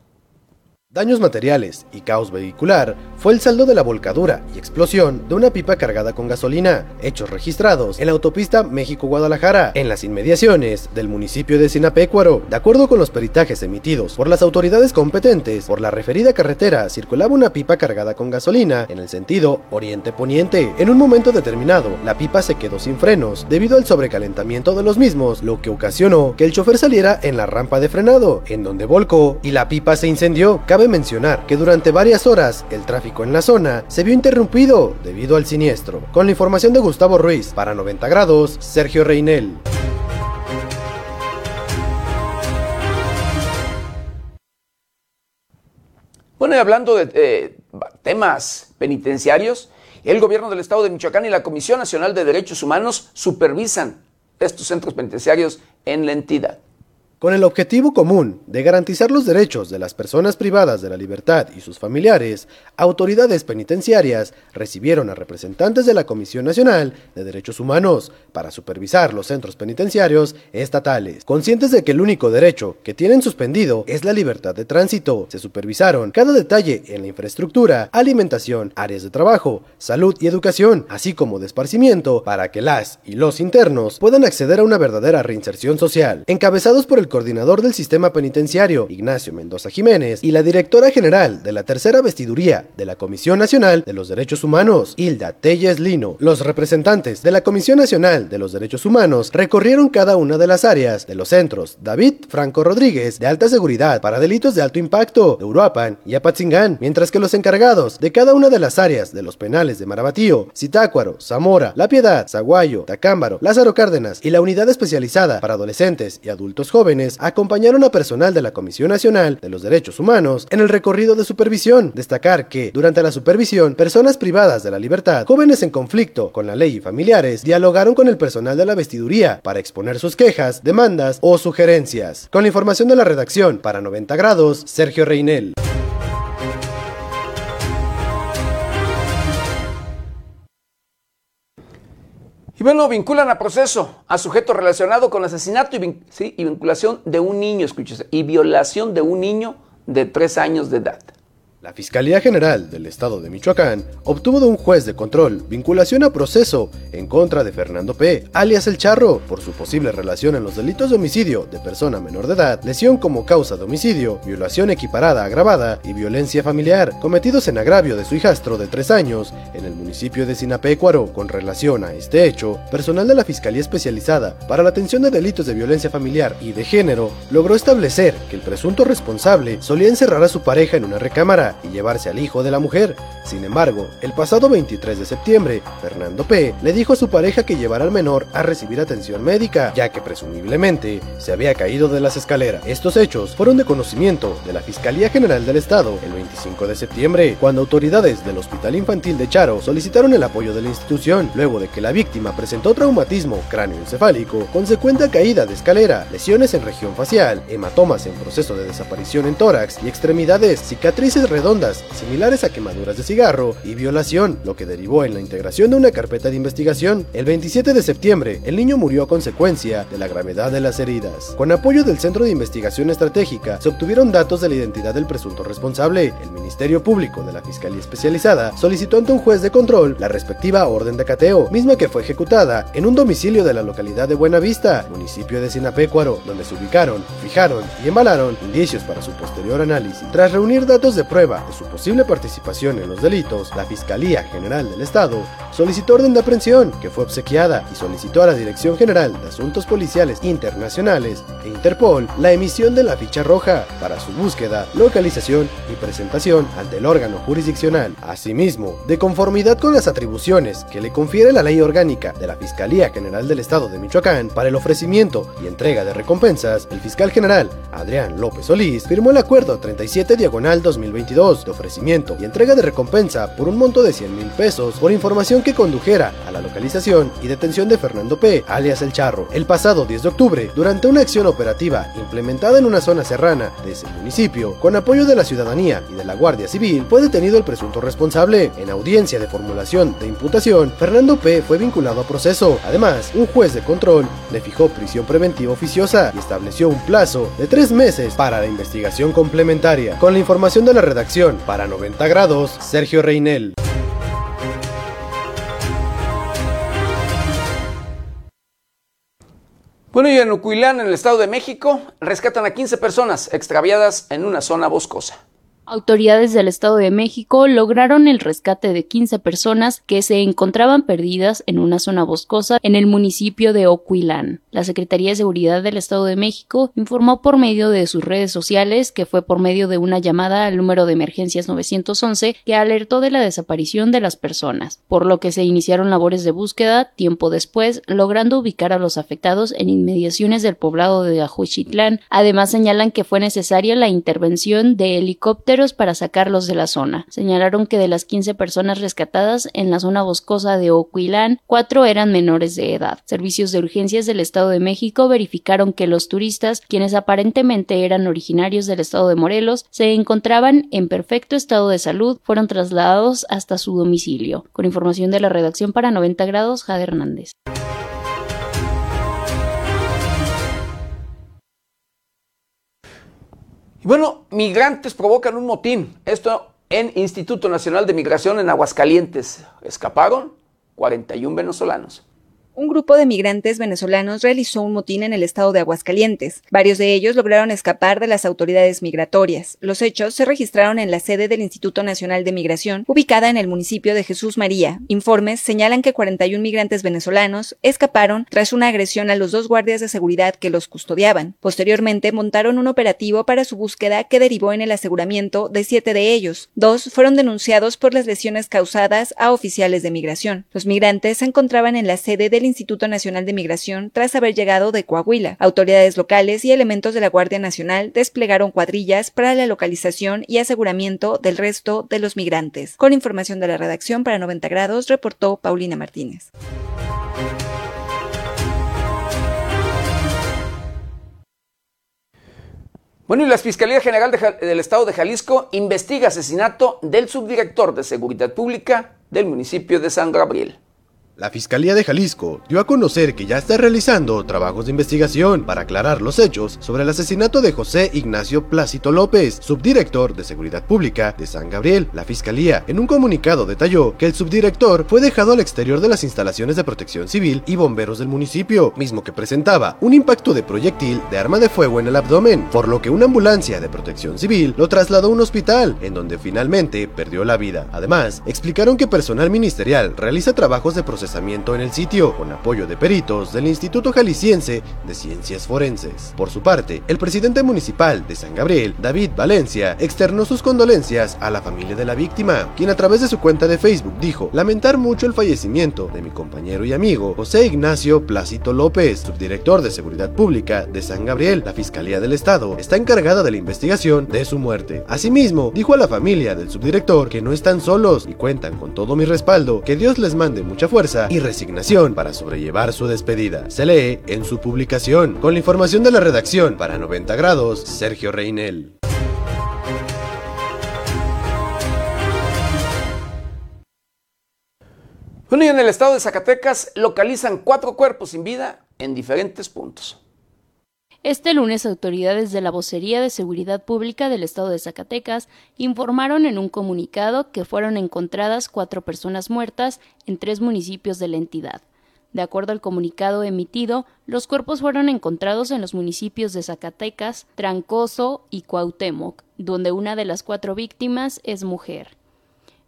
Daños materiales y caos vehicular fue el saldo de la volcadura y explosión de una pipa cargada con gasolina, hechos registrados en la autopista México-Guadalajara, en las inmediaciones del municipio de Sinapecuaro. De acuerdo con los peritajes emitidos por las autoridades competentes, por la referida carretera circulaba una pipa cargada con gasolina en el sentido oriente-poniente. En un momento determinado, la pipa se quedó sin frenos debido al sobrecalentamiento de los mismos, lo que ocasionó que el chofer saliera en la rampa de frenado, en donde volcó y la pipa se incendió. Mencionar que durante varias horas el tráfico en la zona se vio interrumpido debido al siniestro. Con la información de Gustavo Ruiz, para 90 grados, Sergio Reinel. Bueno, y hablando de temas penitenciarios, El gobierno del estado de Michoacán y la Comisión Nacional de Derechos Humanos supervisan estos centros penitenciarios en la entidad con el objetivo común de garantizar los derechos de las personas privadas de la libertad y sus familiares, autoridades penitenciarias recibieron a representantes de la Comisión Nacional de Derechos Humanos para supervisar los centros penitenciarios estatales. Conscientes de que el único derecho que tienen suspendido es la libertad de tránsito, se supervisaron cada detalle en la infraestructura, alimentación, áreas de trabajo, salud y educación, así como de esparcimiento, para que las y los internos puedan acceder a una verdadera reinserción social. Encabezados por el coordinador del sistema penitenciario, Ignacio Mendoza Jiménez, y la directora general de la tercera vestiduría de la Comisión Nacional de los Derechos Humanos, Hilda Telles Lino. Los representantes de la Comisión Nacional de los Derechos Humanos recorrieron cada una de las áreas de los centros David Franco Rodríguez de alta seguridad para delitos de alto impacto de Uruapan y Apatzingán, mientras que los encargados de cada una de las áreas de los penales de Marabatío, Zitácuaro, Zamora, La Piedad, Zaguayo, Tacámbaro, Lázaro Cárdenas y la unidad especializada para adolescentes y adultos jóvenes acompañaron a personal de la Comisión Nacional de los Derechos Humanos en el recorrido de supervisión. Destacar que, durante la supervisión, personas privadas de la libertad, jóvenes en conflicto con la ley y familiares, dialogaron con el personal de la vestiduría para exponer sus quejas, demandas o sugerencias. Con la información de la redacción, para 90 grados, Sergio Reinel. Y bueno, vinculan a proceso a sujeto relacionado con asesinato y, vinculación de un niño, escúchese, y violación de un niño de tres años de edad. La Fiscalía General del Estado de Michoacán obtuvo de un juez de control vinculación a proceso en contra de Fernando P., alias El Charro, por su posible relación en los delitos de homicidio de persona menor de edad, lesión como causa de homicidio, violación equiparada agravada y violencia familiar, cometidos en agravio de su hijastro de tres años en el municipio de Sinapecuaro. Con relación a este hecho, personal de la Fiscalía Especializada para la Atención de Delitos de Violencia Familiar y de Género logró establecer que el presunto responsable solía encerrar a su pareja en una recámara y llevarse al hijo de la mujer. Sin embargo, el pasado 23 de septiembre, Fernando P. le dijo a su pareja que llevara al menor a recibir atención médica, ya que presumiblemente se había caído de las escaleras. Estos hechos fueron de conocimiento de la Fiscalía General del Estado el 25 de septiembre, cuando autoridades del Hospital Infantil de Charo solicitaron el apoyo de la institución, luego de que la víctima presentó traumatismo cráneoencefálico, consecuente caída de escalera, lesiones en región facial, hematomas en proceso de desaparición en tórax y extremidades, cicatrices redondas similares a quemaduras de cigarro y violación, lo que derivó en la integración de una carpeta de investigación. El 27 de septiembre, el niño murió a consecuencia de la gravedad de las heridas. Con apoyo del Centro de Investigación Estratégica, se obtuvieron datos de la identidad del presunto responsable. El Ministerio Público de la Fiscalía Especializada solicitó ante un juez de control la respectiva orden de cateo, misma que fue ejecutada en un domicilio de la localidad de Buenavista, municipio de Sinapecuaro, donde se ubicaron, fijaron y embalaron indicios para su posterior análisis. Tras reunir datos de prueba de su posible participación en los delitos, la Fiscalía General del Estado solicitó orden de aprehensión, que fue obsequiada, y solicitó a la Dirección General de Asuntos Policiales Internacionales e Interpol la emisión de la ficha roja para su búsqueda, localización y presentación ante el órgano jurisdiccional. Asimismo, de conformidad con las atribuciones que le confiere la ley orgánica de la Fiscalía General del Estado de Michoacán para el ofrecimiento y entrega de recompensas, el fiscal general Adrián López Solís firmó el acuerdo 37 diagonal 2022 de ofrecimiento y entrega de recompensa por un monto de 100 mil pesos por información que condujera a la localización y detención de Fernando P., alias El Charro, el pasado 10 de octubre, durante una acción operativa implementada en una zona serrana de ese municipio, con apoyo de la ciudadanía y de la Guardia Civil, fue detenido el presunto responsable. En audiencia de formulación de imputación, Fernando P. fue vinculado a proceso. Además, un juez de control le fijó prisión preventiva oficiosa y estableció un plazo de tres meses para la investigación complementaria. Con la información de la redacción, para 90 grados, Sergio Reinel. Bueno, y en Ucuilán, en el Estado de México, rescatan a 15 personas extraviadas en una zona boscosa. Autoridades del Estado de México lograron el rescate de 15 personas que se encontraban perdidas en una zona boscosa en el municipio de Ocuilán. La Secretaría de Seguridad del Estado de México informó por medio de sus redes sociales que fue por medio de una llamada al número de emergencias 911 que alertó de la desaparición de las personas, por lo que se iniciaron labores de búsqueda tiempo después, logrando ubicar a los afectados en inmediaciones del poblado de Ajuchitlán. Además señalan que fue necesaria la intervención de helicópteros para sacarlos de la zona. Señalaron que de las 15 personas rescatadas en la zona boscosa de Oquilán, cuatro eran menores de edad. Servicios de urgencias del Estado de México verificaron que los turistas, quienes aparentemente eran originarios del Estado de Morelos, se encontraban en perfecto estado de salud, fueron trasladados hasta su domicilio. Con información de la redacción para 90 grados, Jade Hernández. Y bueno, migrantes provocan un motín. Esto en Instituto Nacional de Migración en Aguascalientes. Escaparon 41 venezolanos un grupo de migrantes venezolanos realizó un motín en el estado de Aguascalientes. Varios de ellos lograron escapar de las autoridades migratorias. Los hechos se registraron en la sede del Instituto Nacional de Migración, ubicada en el municipio de Jesús María. Informes señalan que 41 migrantes venezolanos escaparon tras una agresión a los dos guardias de seguridad que los custodiaban. Posteriormente montaron un operativo para su búsqueda que derivó en el aseguramiento de siete de ellos. Dos fueron denunciados por las lesiones causadas a oficiales de migración. Los migrantes se encontraban en la sede del Instituto Nacional de Migración tras haber llegado de Coahuila. Autoridades locales y elementos de la Guardia Nacional desplegaron cuadrillas para la localización y aseguramiento del resto de los migrantes. Con información de la redacción para 90 grados, reportó Paulina Martínez. Bueno, y la Fiscalía General del Estado de Jalisco investiga asesinato del subdirector de Seguridad Pública del municipio de San Gabriel. La Fiscalía de Jalisco dio a conocer que ya está realizando trabajos de investigación para aclarar los hechos sobre el asesinato de José Ignacio Plácito López, subdirector de Seguridad Pública de San Gabriel. La Fiscalía en un comunicado detalló que el subdirector fue dejado al exterior de las instalaciones de protección civil y bomberos del municipio, mismo que presentaba un impacto de proyectil de arma de fuego en el abdomen, por lo que una ambulancia de protección civil lo trasladó a un hospital, en donde finalmente perdió la vida. Además, explicaron que personal ministerial realiza trabajos de procesamiento en el sitio, con apoyo de peritos del Instituto Jalisciense de Ciencias Forenses. Por su parte, el presidente municipal de San Gabriel, David Valencia, externó sus condolencias a la familia de la víctima, quien a través de su cuenta de Facebook dijo lamentar mucho el fallecimiento de mi compañero y amigo José Ignacio Plácito López, subdirector de Seguridad Pública de San Gabriel. La Fiscalía del Estado está encargada de la investigación de su muerte. Asimismo, dijo a la familia del subdirector que no están solos y cuentan con todo mi respaldo, que Dios les mande mucha fuerza y resignación para sobrellevar su despedida. Se lee en su publicación. Con la información de la redacción para 90 grados, Sergio Reinel. Bueno, en el estado de Zacatecas localizan cuatro cuerpos sin vida en diferentes puntos. Este lunes, autoridades de la Vocería de Seguridad Pública del Estado de Zacatecas informaron en un comunicado que fueron encontradas cuatro personas muertas en tres municipios de la entidad. De acuerdo al comunicado emitido, los cuerpos fueron encontrados en los municipios de Zacatecas, Trancoso y Cuauhtémoc, donde una de las cuatro víctimas es mujer.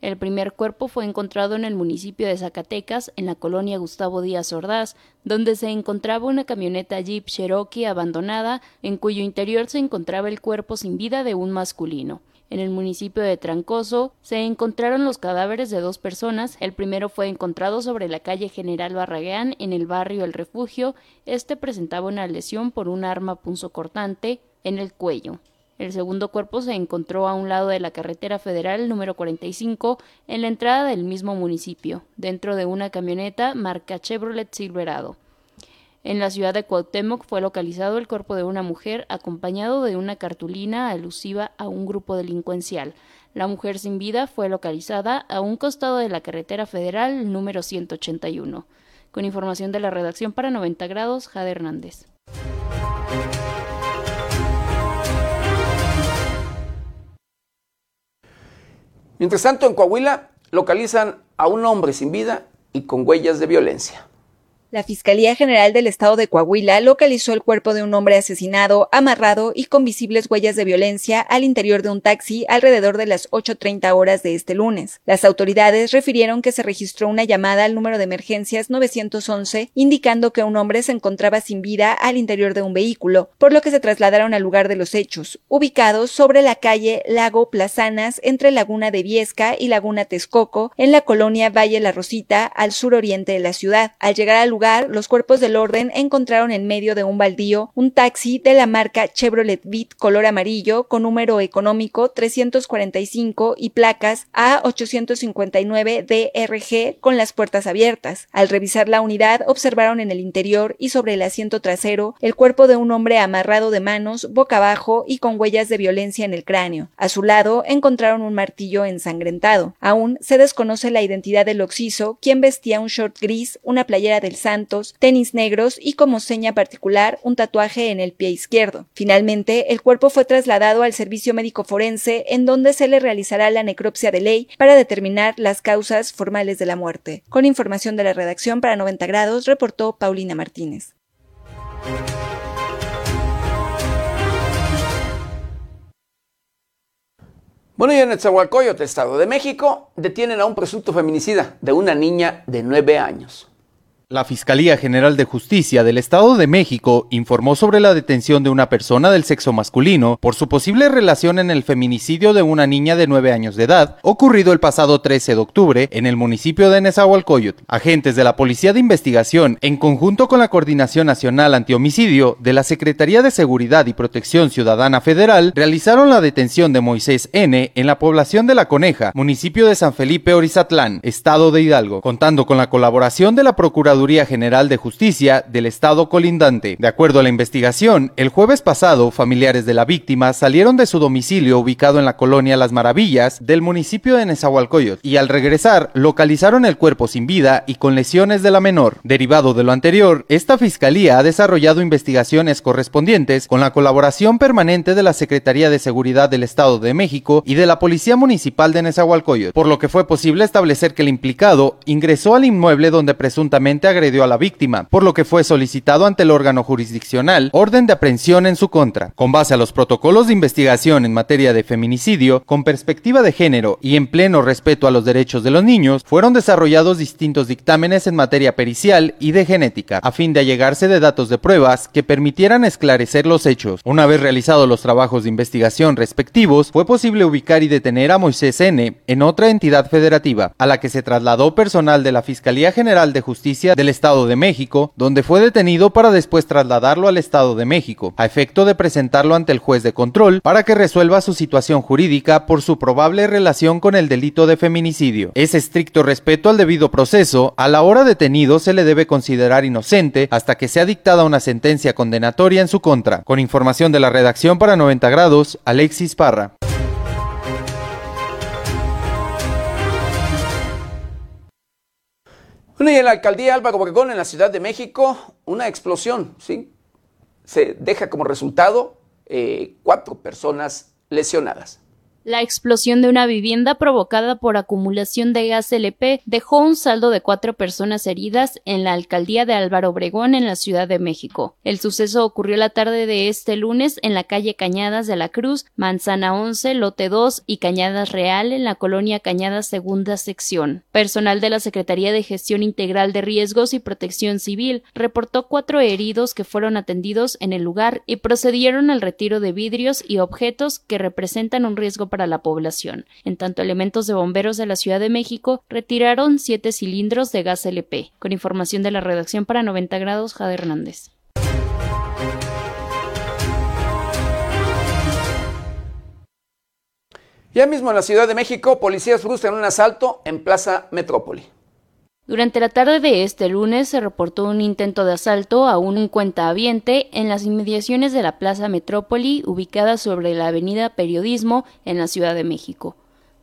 El primer cuerpo fue encontrado en el municipio de Zacatecas, en la colonia Gustavo Díaz Ordaz, donde se encontraba una camioneta Jeep Cherokee abandonada, en cuyo interior se encontraba el cuerpo sin vida de un masculino. En el municipio de Trancoso se encontraron los cadáveres de dos personas. El primero fue encontrado sobre la calle General Barragueán, en el barrio El Refugio. Este presentaba una lesión por un arma punzocortante en el cuello. El segundo cuerpo se encontró a un lado de la carretera federal número 45 en la entrada del mismo municipio, dentro de una camioneta marca Chevrolet Silverado. En la ciudad de Cuauhtémoc fue localizado el cuerpo de una mujer acompañado de una cartulina alusiva a un grupo delincuencial. La mujer sin vida fue localizada a un costado de la carretera federal número 181. Con información de la redacción para 90 grados, Jade Hernández. Mientras tanto, en Coahuila localizan a un hombre sin vida y con huellas de violencia. La Fiscalía General del Estado de Coahuila localizó el cuerpo de un hombre asesinado, amarrado y con visibles huellas de violencia al interior de un taxi alrededor de las 8.30 horas de este lunes. Las autoridades refirieron que se registró una llamada al número de emergencias 911 indicando que un hombre se encontraba sin vida al interior de un vehículo, por lo que se trasladaron al lugar de los hechos, ubicados sobre la calle Lago Plazanas entre Laguna de Viesca y Laguna Texcoco, en la colonia Valle La Rosita, al suroriente de la ciudad. Al llegar al lugar los cuerpos del orden encontraron en medio de un baldío un taxi de la marca Chevrolet Beat color amarillo con número económico 345 y placas A859 DRG con las puertas abiertas. Al revisar la unidad observaron en el interior y sobre el asiento trasero el cuerpo de un hombre amarrado de manos, boca abajo y con huellas de violencia en el cráneo. A su lado encontraron un martillo ensangrentado. Aún se desconoce la identidad del occiso, quien vestía un short gris, una playera del Santos, tenis negros y como seña particular un tatuaje en el pie izquierdo. Finalmente, el cuerpo fue trasladado al servicio médico forense en donde se le realizará la necropsia de ley para determinar las causas formales de la muerte. Con información de la redacción para 90 grados, reportó Paulina Martínez. Bueno, y en Netzahualcoyotl, Estado de México, detienen a un presunto feminicida de una niña de nueve años. La Fiscalía General de Justicia del Estado de México informó sobre la detención de una persona del sexo masculino por su posible relación en el feminicidio de una niña de 9 años de edad, ocurrido el pasado 13 de octubre en el municipio de Nezahualcóyotl. Agentes de la Policía de Investigación, en conjunto con la Coordinación Nacional Antihomicidio de la Secretaría de Seguridad y Protección Ciudadana Federal, realizaron la detención de Moisés N. en la población de La Coneja, municipio de San Felipe Orizatlán, Estado de Hidalgo, contando con la colaboración de la Procuraduría General de Justicia del Estado colindante. De acuerdo a la investigación, el jueves pasado, familiares de la víctima salieron de su domicilio ubicado en la colonia Las Maravillas del municipio de Nezahualcóyotl y al regresar localizaron el cuerpo sin vida y con lesiones de la menor. Derivado de lo anterior, esta fiscalía ha desarrollado investigaciones correspondientes con la colaboración permanente de la Secretaría de Seguridad del Estado de México y de la Policía Municipal de Nezahualcóyotl, por lo que fue posible establecer que el implicado ingresó al inmueble donde presuntamente agredió a la víctima, por lo que fue solicitado ante el órgano jurisdiccional orden de aprehensión en su contra. Con base a los protocolos de investigación en materia de feminicidio, con perspectiva de género y en pleno respeto a los derechos de los niños, fueron desarrollados distintos dictámenes en materia pericial y de genética, a fin de allegarse de datos de pruebas que permitieran esclarecer los hechos. Una vez realizados los trabajos de investigación respectivos, fue posible ubicar y detener a Moisés N. en otra entidad federativa, a la que se trasladó personal de la Fiscalía General de Justicia del Estado de México, donde fue detenido para después trasladarlo al Estado de México, a efecto de presentarlo ante el juez de control para que resuelva su situación jurídica por su probable relación con el delito de feminicidio. Es estricto respeto al debido proceso, a la hora detenido se le debe considerar inocente hasta que sea dictada una sentencia condenatoria en su contra. Con información de la redacción para 90 grados, Alexis Parra. Bueno, y en la alcaldía Álvaro Obregón, en la Ciudad de México, una explosión, ¿sí? Se deja como resultado eh, cuatro personas lesionadas. La explosión de una vivienda provocada por acumulación de gas LP dejó un saldo de cuatro personas heridas en la alcaldía de Álvaro Obregón en la Ciudad de México. El suceso ocurrió la tarde de este lunes en la calle Cañadas de la Cruz, Manzana 11, Lote 2 y Cañadas Real en la colonia Cañadas Segunda Sección. Personal de la Secretaría de Gestión Integral de Riesgos y Protección Civil reportó cuatro heridos que fueron atendidos en el lugar y procedieron al retiro de vidrios y objetos que representan un riesgo para la población. En tanto, elementos de bomberos de la Ciudad de México retiraron siete cilindros de gas LP. Con información de la redacción para 90 grados, Jade Hernández. Ya mismo en la Ciudad de México, policías frustran un asalto en Plaza Metrópoli. Durante la tarde de este lunes se reportó un intento de asalto a un cuentahabiente en las inmediaciones de la Plaza Metrópoli, ubicada sobre la Avenida Periodismo en la Ciudad de México.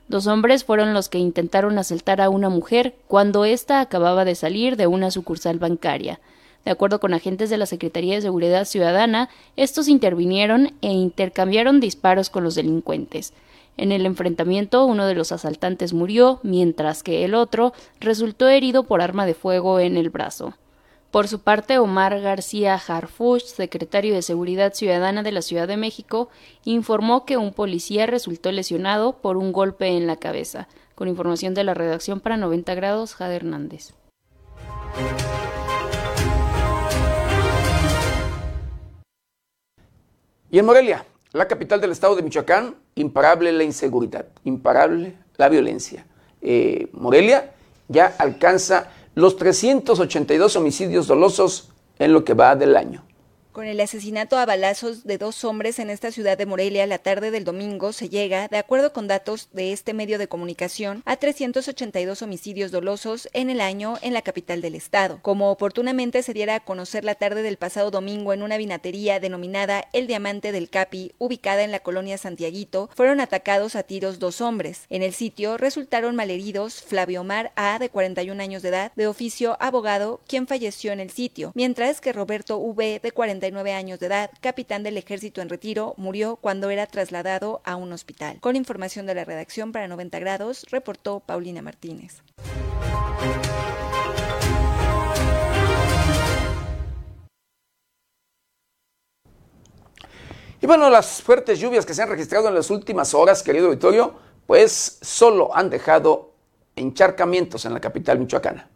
Dos hombres fueron los que intentaron asaltar a una mujer cuando ésta acababa de salir de una sucursal bancaria. De acuerdo con agentes de la Secretaría de Seguridad Ciudadana, estos intervinieron e intercambiaron disparos con los delincuentes. En el enfrentamiento, uno de los asaltantes murió, mientras que el otro resultó herido por arma de fuego en el brazo. Por su parte, Omar García Harfuch, secretario de Seguridad Ciudadana de la Ciudad de México, informó que un policía resultó lesionado por un golpe en la cabeza. Con información de la redacción para 90 grados, Jade Hernández. Y en Morelia, la capital del estado de Michoacán, imparable la inseguridad, imparable la violencia. Eh, Morelia ya alcanza los 382 homicidios dolosos en lo que va del año. Con el asesinato a balazos de dos hombres en esta ciudad de Morelia la tarde del domingo se llega, de acuerdo con datos de este medio de comunicación, a 382 homicidios dolosos en el año en la capital del estado. Como oportunamente se diera a conocer la tarde del pasado domingo en una vinatería denominada El Diamante del Capi, ubicada en la colonia Santiaguito, fueron atacados a tiros dos hombres. En el sitio resultaron malheridos Flavio Omar A, de 41 años de edad, de oficio abogado, quien falleció en el sitio, mientras que Roberto V, de 40 años de edad, capitán del ejército en retiro, murió cuando era trasladado a un hospital. Con información de la redacción para 90 grados, reportó Paulina Martínez. Y bueno, las fuertes lluvias que se han registrado en las últimas horas, querido auditorio, pues solo han dejado encharcamientos en la capital michoacana.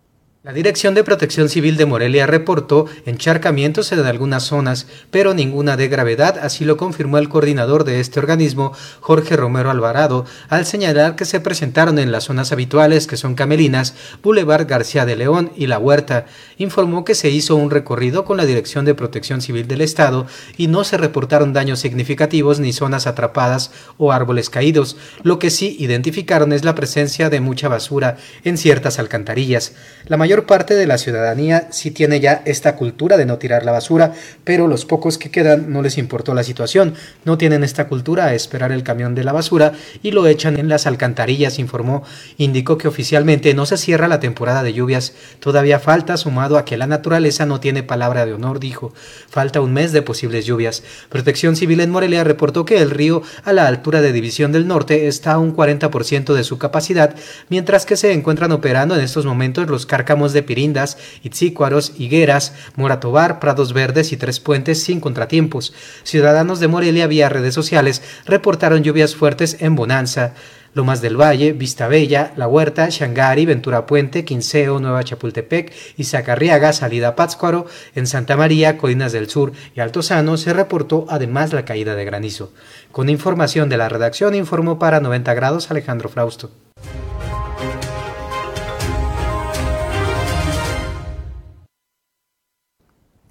La Dirección de Protección Civil de Morelia reportó encharcamientos en algunas zonas, pero ninguna de gravedad, así lo confirmó el coordinador de este organismo, Jorge Romero Alvarado, al señalar que se presentaron en las zonas habituales que son Camelinas, Boulevard García de León y La Huerta. Informó que se hizo un recorrido con la Dirección de Protección Civil del Estado y no se reportaron daños significativos ni zonas atrapadas o árboles caídos. Lo que sí identificaron es la presencia de mucha basura en ciertas alcantarillas. La mayor parte de la ciudadanía sí tiene ya esta cultura de no tirar la basura, pero los pocos que quedan no les importó la situación, no tienen esta cultura a esperar el camión de la basura y lo echan en las alcantarillas, informó. Indicó que oficialmente no se cierra la temporada de lluvias, todavía falta sumado a que la naturaleza no tiene palabra de honor, dijo. Falta un mes de posibles lluvias. Protección Civil en Morelia reportó que el río a la altura de División del Norte está a un 40% de su capacidad, mientras que se encuentran operando en estos momentos los cárcamos de Pirindas, Itzícuaros, Higueras, Moratobar, Prados Verdes y Tres Puentes sin contratiempos. Ciudadanos de Morelia vía redes sociales reportaron lluvias fuertes en Bonanza. Lomas del Valle, Vista Bella, La Huerta, Shangari, Ventura Puente, Quinceo, Nueva Chapultepec y Zacarriaga, salida Pátzcuaro, en Santa María, Colinas del Sur y Altozano se reportó además la caída de granizo. Con información de la redacción informó para 90 grados Alejandro Frausto.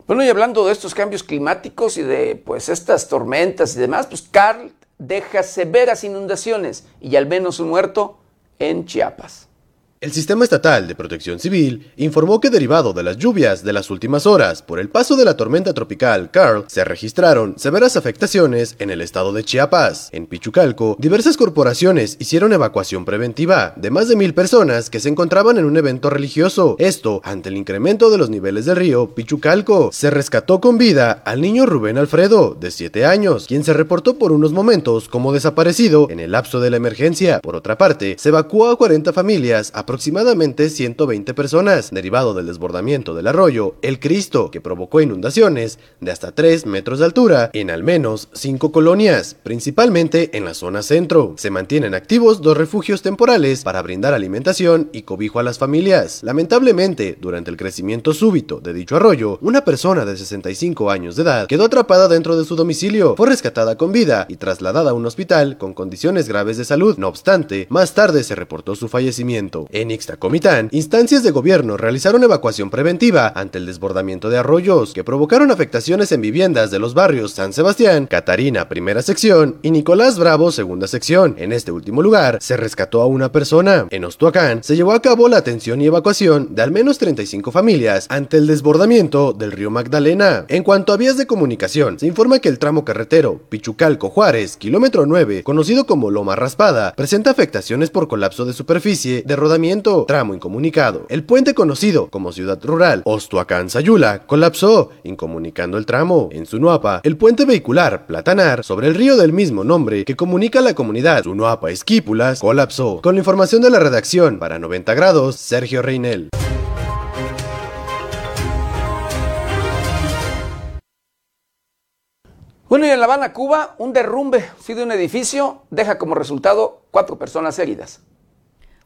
Bueno, y hablando de estos cambios climáticos y de pues estas tormentas y demás, pues Carl deja severas inundaciones y al menos un muerto en Chiapas. El Sistema Estatal de Protección Civil informó que derivado de las lluvias de las últimas horas por el paso de la tormenta tropical Carl, se registraron severas afectaciones en el estado de Chiapas. En Pichucalco, diversas corporaciones hicieron evacuación preventiva de más de mil personas que se encontraban en un evento religioso. Esto ante el incremento de los niveles del río Pichucalco. Se rescató con vida al niño Rubén Alfredo, de 7 años, quien se reportó por unos momentos como desaparecido en el lapso de la emergencia. Por otra parte, se evacuó a 40 familias a aproximadamente 120 personas, derivado del desbordamiento del arroyo El Cristo, que provocó inundaciones de hasta 3 metros de altura en al menos 5 colonias, principalmente en la zona centro. Se mantienen activos dos refugios temporales para brindar alimentación y cobijo a las familias. Lamentablemente, durante el crecimiento súbito de dicho arroyo, una persona de 65 años de edad quedó atrapada dentro de su domicilio, fue rescatada con vida y trasladada a un hospital con condiciones graves de salud. No obstante, más tarde se reportó su fallecimiento. En Ixtacomitán, instancias de gobierno realizaron evacuación preventiva ante el desbordamiento de arroyos que provocaron afectaciones en viviendas de los barrios San Sebastián, Catarina, primera sección, y Nicolás Bravo, segunda sección. En este último lugar, se rescató a una persona. En Ostuacán, se llevó a cabo la atención y evacuación de al menos 35 familias ante el desbordamiento del río Magdalena. En cuanto a vías de comunicación, se informa que el tramo carretero Pichucalco-Juárez, kilómetro 9, conocido como Loma Raspada, presenta afectaciones por colapso de superficie, de rodamiento tramo incomunicado. El puente conocido como Ciudad Rural Ostuacán Sayula colapsó, incomunicando el tramo. En Sunuapa, el puente vehicular Platanar sobre el río del mismo nombre que comunica la comunidad Sunuapa Esquípulas colapsó. Con la información de la redacción para 90 grados, Sergio Reinel. Bueno, y en La Habana, Cuba, un derrumbe de un edificio deja como resultado cuatro personas heridas.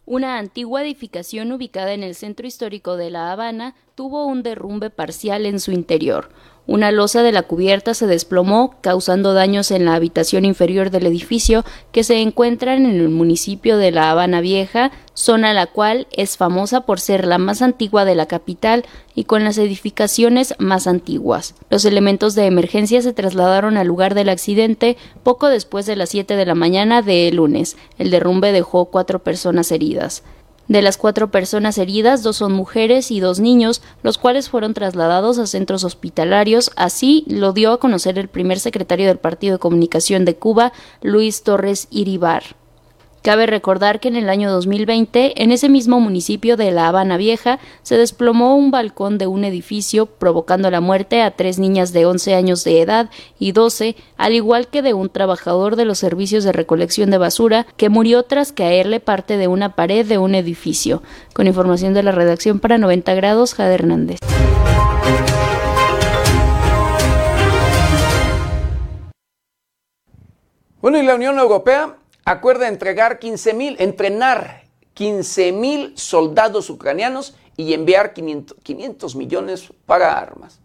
Una antigua edificación ubicada en el centro histórico de La Habana tuvo un derrumbe parcial en su interior. Una losa de la cubierta se desplomó, causando daños en la habitación inferior del edificio que se encuentra en el municipio de La Habana Vieja, zona la cual es famosa por ser la más antigua de la capital y con las edificaciones más antiguas. Los elementos de emergencia se trasladaron al lugar del accidente poco después de las 7 de la mañana de lunes. El derrumbe dejó cuatro personas heridas. De las cuatro personas heridas, dos son mujeres y dos niños, los cuales fueron trasladados a centros hospitalarios. Así lo dio a conocer el primer secretario del Partido de Comunicación de Cuba, Luis Torres Iribar. Cabe recordar que en el año 2020, en ese mismo municipio de La Habana Vieja, se desplomó un balcón de un edificio, provocando la muerte a tres niñas de 11 años de edad y 12, al igual que de un trabajador de los servicios de recolección de basura, que murió tras caerle parte de una pared de un edificio. Con información de la redacción para 90 grados, Jade Hernández. Bueno, y la Unión Europea acuerda entregar 15 mil, entrenar 15 mil soldados ucranianos y enviar 500, 500 millones para armas.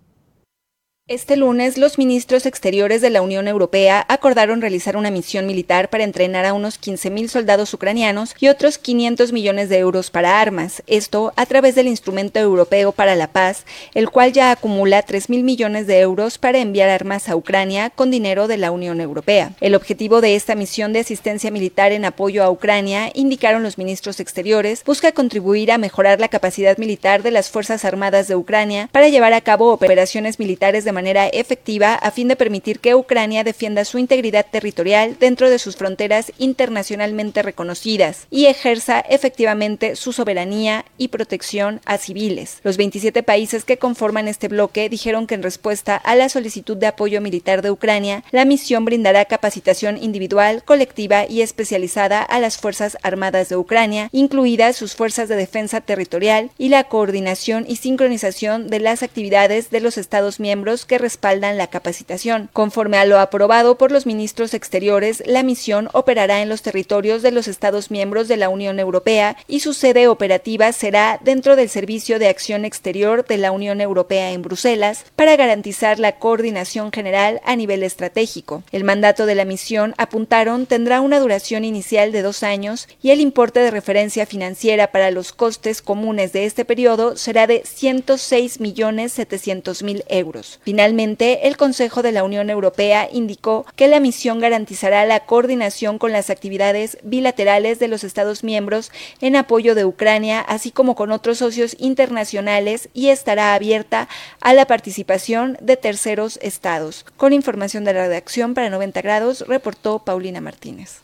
Este lunes, los ministros exteriores de la Unión Europea acordaron realizar una misión militar para entrenar a unos 15.000 soldados ucranianos y otros 500 millones de euros para armas, esto a través del Instrumento Europeo para la Paz, el cual ya acumula 3.000 millones de euros para enviar armas a Ucrania con dinero de la Unión Europea. El objetivo de esta misión de asistencia militar en apoyo a Ucrania, indicaron los ministros exteriores, busca contribuir a mejorar la capacidad militar de las Fuerzas Armadas de Ucrania para llevar a cabo operaciones militares de manera efectiva a fin de permitir que Ucrania defienda su integridad territorial dentro de sus fronteras internacionalmente reconocidas y ejerza efectivamente su soberanía y protección a civiles. Los 27 países que conforman este bloque dijeron que en respuesta a la solicitud de apoyo militar de Ucrania, la misión brindará capacitación individual, colectiva y especializada a las Fuerzas Armadas de Ucrania, incluidas sus fuerzas de defensa territorial y la coordinación y sincronización de las actividades de los Estados miembros que respaldan la capacitación. Conforme a lo aprobado por los ministros exteriores, la misión operará en los territorios de los Estados miembros de la Unión Europea y su sede operativa será dentro del Servicio de Acción Exterior de la Unión Europea en Bruselas para garantizar la coordinación general a nivel estratégico. El mandato de la misión, apuntaron, tendrá una duración inicial de dos años y el importe de referencia financiera para los costes comunes de este periodo será de 106 millones 700 mil euros. Finalmente, el Consejo de la Unión Europea indicó que la misión garantizará la coordinación con las actividades bilaterales de los Estados miembros en apoyo de Ucrania, así como con otros socios internacionales y estará abierta a la participación de terceros estados. Con información de la redacción para 90 grados, reportó Paulina Martínez.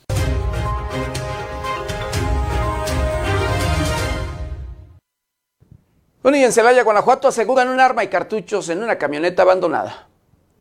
Bueno, y en Celaya, Guanajuato, aseguran un arma y cartuchos en una camioneta abandonada.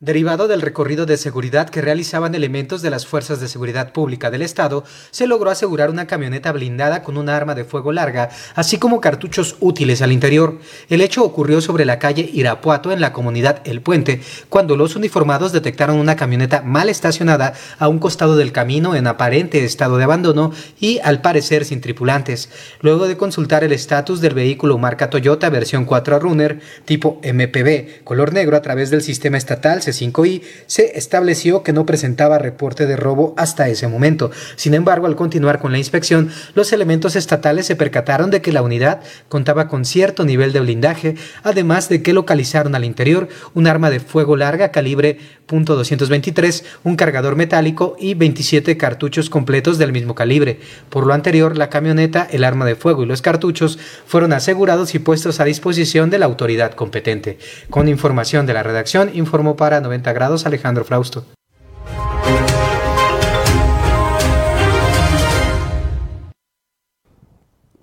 Derivado del recorrido de seguridad que realizaban elementos de las Fuerzas de Seguridad Pública del Estado, se logró asegurar una camioneta blindada con una arma de fuego larga, así como cartuchos útiles al interior. El hecho ocurrió sobre la calle Irapuato en la comunidad El Puente, cuando los uniformados detectaron una camioneta mal estacionada a un costado del camino en aparente estado de abandono y al parecer sin tripulantes. Luego de consultar el estatus del vehículo marca Toyota versión 4 Runner tipo MPB, color negro a través del sistema estatal 5i, se estableció que no presentaba reporte de robo hasta ese momento. Sin embargo, al continuar con la inspección, los elementos estatales se percataron de que la unidad contaba con cierto nivel de blindaje, además de que localizaron al interior un arma de fuego larga calibre .223, un cargador metálico y 27 cartuchos completos del mismo calibre. Por lo anterior, la camioneta, el arma de fuego y los cartuchos fueron asegurados y puestos a disposición de la autoridad competente. Con información de la redacción, informó para 90 grados Alejandro Frausto.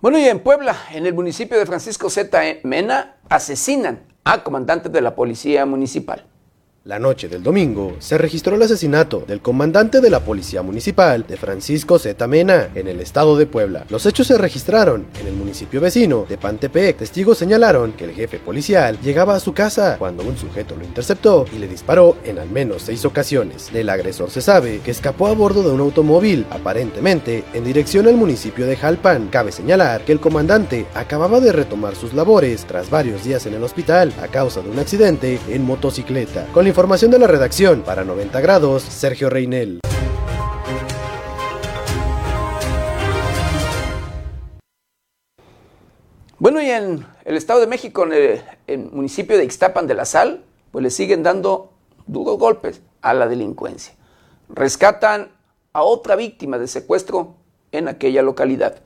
Bueno, y en Puebla, en el municipio de Francisco Z. Mena, asesinan a comandantes de la policía municipal. La noche del domingo se registró el asesinato del comandante de la Policía Municipal de Francisco Z. Mena en el estado de Puebla. Los hechos se registraron en el municipio vecino de Pantepec. Testigos señalaron que el jefe policial llegaba a su casa cuando un sujeto lo interceptó y le disparó en al menos seis ocasiones. Del agresor se sabe que escapó a bordo de un automóvil, aparentemente en dirección al municipio de Jalpan. Cabe señalar que el comandante acababa de retomar sus labores tras varios días en el hospital a causa de un accidente en motocicleta. Con información de la redacción para 90 grados, Sergio Reinel. Bueno, y en el Estado de México, en el, municipio de Ixtapan de la Sal, pues le siguen dando duros golpes a la delincuencia. Rescatan a otra víctima de secuestro en aquella localidad.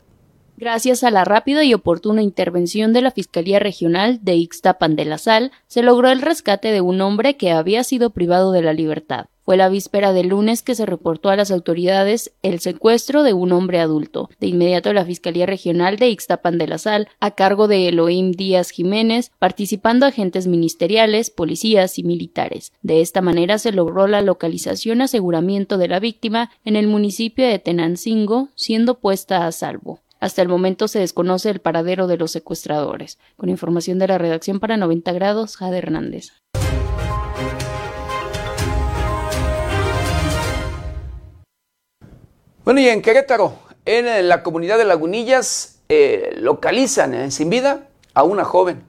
Gracias a la rápida y oportuna intervención de la Fiscalía Regional de Ixtapan de la Sal, se logró el rescate de un hombre que había sido privado de la libertad. Fue la víspera del lunes que se reportó a las autoridades el secuestro de un hombre adulto. De inmediato la Fiscalía Regional de Ixtapan de la Sal, a cargo de Elohim Díaz Jiménez, participando agentes ministeriales, policías y militares. De esta manera se logró la localización aseguramiento de la víctima en el municipio de Tenancingo, siendo puesta a salvo. Hasta el momento se desconoce el paradero de los secuestradores. Con información de la redacción para 90 grados, Jade Hernández. Bueno, y en Querétaro, en la comunidad de Lagunillas, eh, localizan eh, sin vida a una joven.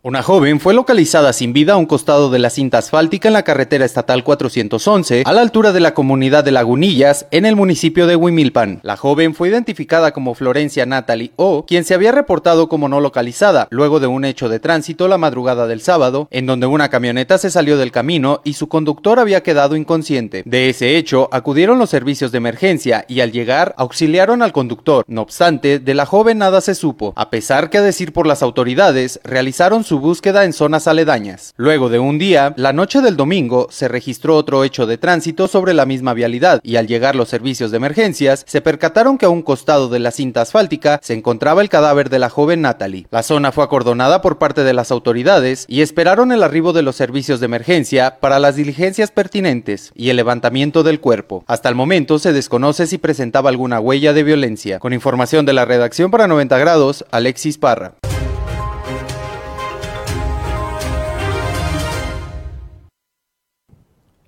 Una joven fue localizada sin vida a un costado de la cinta asfáltica en la carretera estatal 411, a la altura de la comunidad de Lagunillas, en el municipio de Huimilpan. La joven fue identificada como Florencia Natalie O, quien se había reportado como no localizada, luego de un hecho de tránsito la madrugada del sábado, en donde una camioneta se salió del camino y su conductor había quedado inconsciente. De ese hecho, acudieron los servicios de emergencia y al llegar auxiliaron al conductor. No obstante, de la joven nada se supo, a pesar que a decir por las autoridades, realizaron su búsqueda en zonas aledañas. Luego de un día, la noche del domingo, se registró otro hecho de tránsito sobre la misma vialidad y al llegar los servicios de emergencias, se percataron que a un costado de la cinta asfáltica se encontraba el cadáver de la joven Natalie. La zona fue acordonada por parte de las autoridades y esperaron el arribo de los servicios de emergencia para las diligencias pertinentes y el levantamiento del cuerpo. Hasta el momento se desconoce si presentaba alguna huella de violencia. Con información de la redacción para 90 grados, Alexis Parra.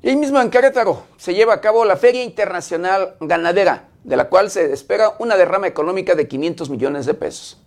Y ahí mismo en Querétaro se lleva a cabo la Feria Internacional Ganadera, de la cual se espera una derrama económica de 500 millones de pesos.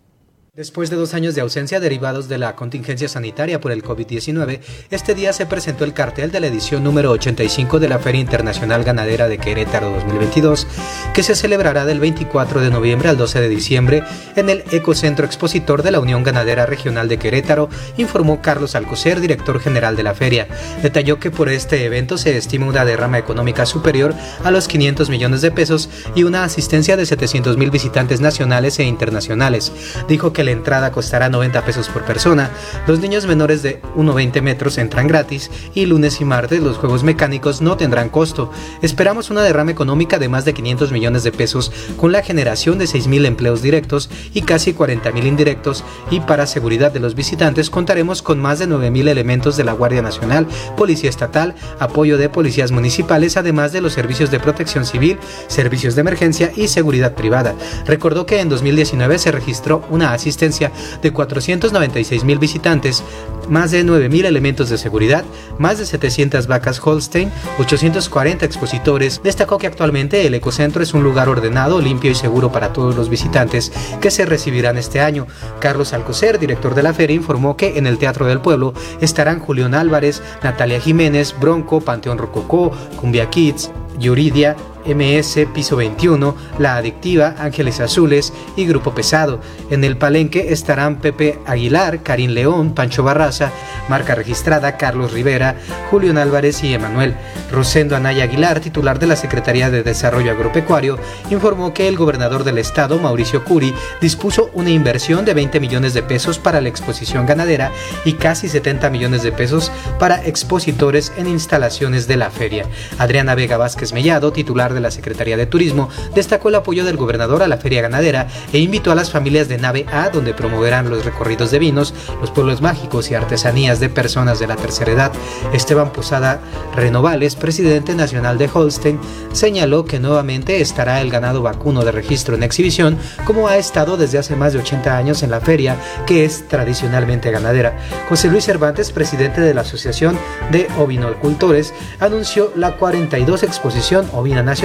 Después de dos años de ausencia derivados de la contingencia sanitaria por el COVID-19, este día se presentó el cartel de la edición número 85 de la Feria Internacional Ganadera de Querétaro 2022, que se celebrará del 24 de noviembre al 12 de diciembre en el Ecocentro Expositor de la Unión Ganadera Regional de Querétaro, informó Carlos Alcocer, director general de la feria. Detalló que por este evento se estima una derrama económica superior a los 500 millones de pesos y una asistencia de 700 mil visitantes nacionales e internacionales. Dijo que la entrada costará 90 pesos por persona, los niños menores de 1,20 metros entran gratis y lunes y martes los juegos mecánicos no tendrán costo. Esperamos una derrama económica de más de 500 millones de pesos con la generación de 6.000 empleos directos y casi 40.000 indirectos y para seguridad de los visitantes contaremos con más de 9.000 elementos de la Guardia Nacional, Policía Estatal, apoyo de policías municipales, además de los servicios de protección civil, servicios de emergencia y seguridad privada. Recordó que en 2019 se registró una asistencia de 496 mil visitantes, más de 9 mil elementos de seguridad, más de 700 vacas Holstein, 840 expositores. Destacó que actualmente el ecocentro es un lugar ordenado, limpio y seguro para todos los visitantes que se recibirán este año. Carlos Alcocer, director de la feria, informó que en el Teatro del Pueblo estarán Julián Álvarez, Natalia Jiménez, Bronco, Panteón Rococó, Cumbia Kids, Yuridia, MS Piso 21, La Adictiva, Ángeles Azules y Grupo Pesado. En el palenque estarán Pepe Aguilar, Karim León, Pancho Barraza, marca registrada Carlos Rivera, Julián Álvarez y Emanuel. Rosendo Anaya Aguilar, titular de la Secretaría de Desarrollo Agropecuario, informó que el gobernador del estado, Mauricio Curi, dispuso una inversión de 20 millones de pesos para la exposición ganadera y casi 70 millones de pesos para expositores en instalaciones de la feria. Adriana Vega Vázquez Mellado, titular de la Secretaría de Turismo, destacó el apoyo del gobernador a la feria ganadera e invitó a las familias de nave A, donde promoverán los recorridos de vinos, los pueblos mágicos y artesanías de personas de la tercera edad. Esteban Posada Renovales, presidente nacional de Holstein, señaló que nuevamente estará el ganado vacuno de registro en exhibición, como ha estado desde hace más de 80 años en la feria, que es tradicionalmente ganadera. José Luis Cervantes, presidente de la Asociación de Ovinocultores, anunció la 42 exposición ovina nacional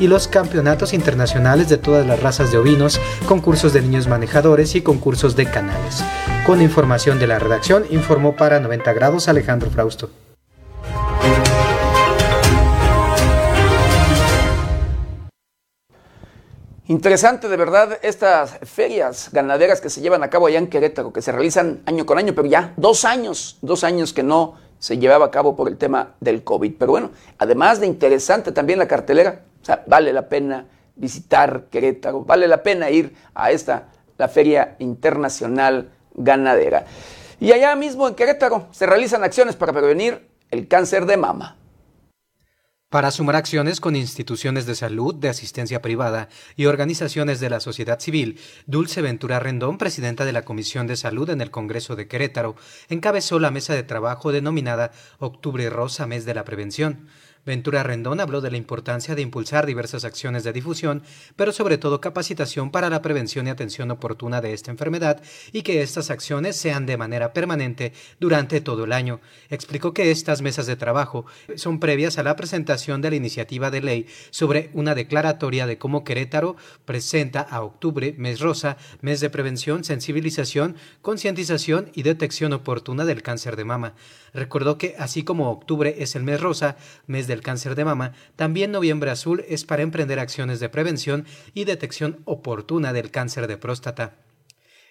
y los campeonatos internacionales de todas las razas de ovinos, concursos de niños manejadores y concursos de canales. Con información de la redacción, informó para 90 grados Alejandro Frausto. Interesante de verdad estas ferias ganaderas que se llevan a cabo allá en Querétaro, que se realizan año con año, pero ya dos años, dos años que no se llevaba a cabo por el tema del COVID. Pero bueno, además de interesante también la cartelera, o sea, vale la pena visitar Querétaro, vale la pena ir a esta, la Feria Internacional Ganadera. Y allá mismo en Querétaro se realizan acciones para prevenir el cáncer de mama. Para sumar acciones con instituciones de salud, de asistencia privada y organizaciones de la sociedad civil, Dulce Ventura Rendón, presidenta de la Comisión de Salud en el Congreso de Querétaro, encabezó la mesa de trabajo denominada Octubre Rosa, Mes de la Prevención. Ventura Rendón habló de la importancia de impulsar diversas acciones de difusión, pero sobre todo capacitación para la prevención y atención oportuna de esta enfermedad y que estas acciones sean de manera permanente durante todo el año. Explicó que estas mesas de trabajo son previas a la presentación de la iniciativa de ley sobre una declaratoria de cómo Querétaro presenta a octubre, mes rosa, mes de prevención, sensibilización, concientización y detección oportuna del cáncer de mama. Recordó que así como octubre es el mes rosa, mes del cáncer de mama, también noviembre azul es para emprender acciones de prevención y detección oportuna del cáncer de próstata.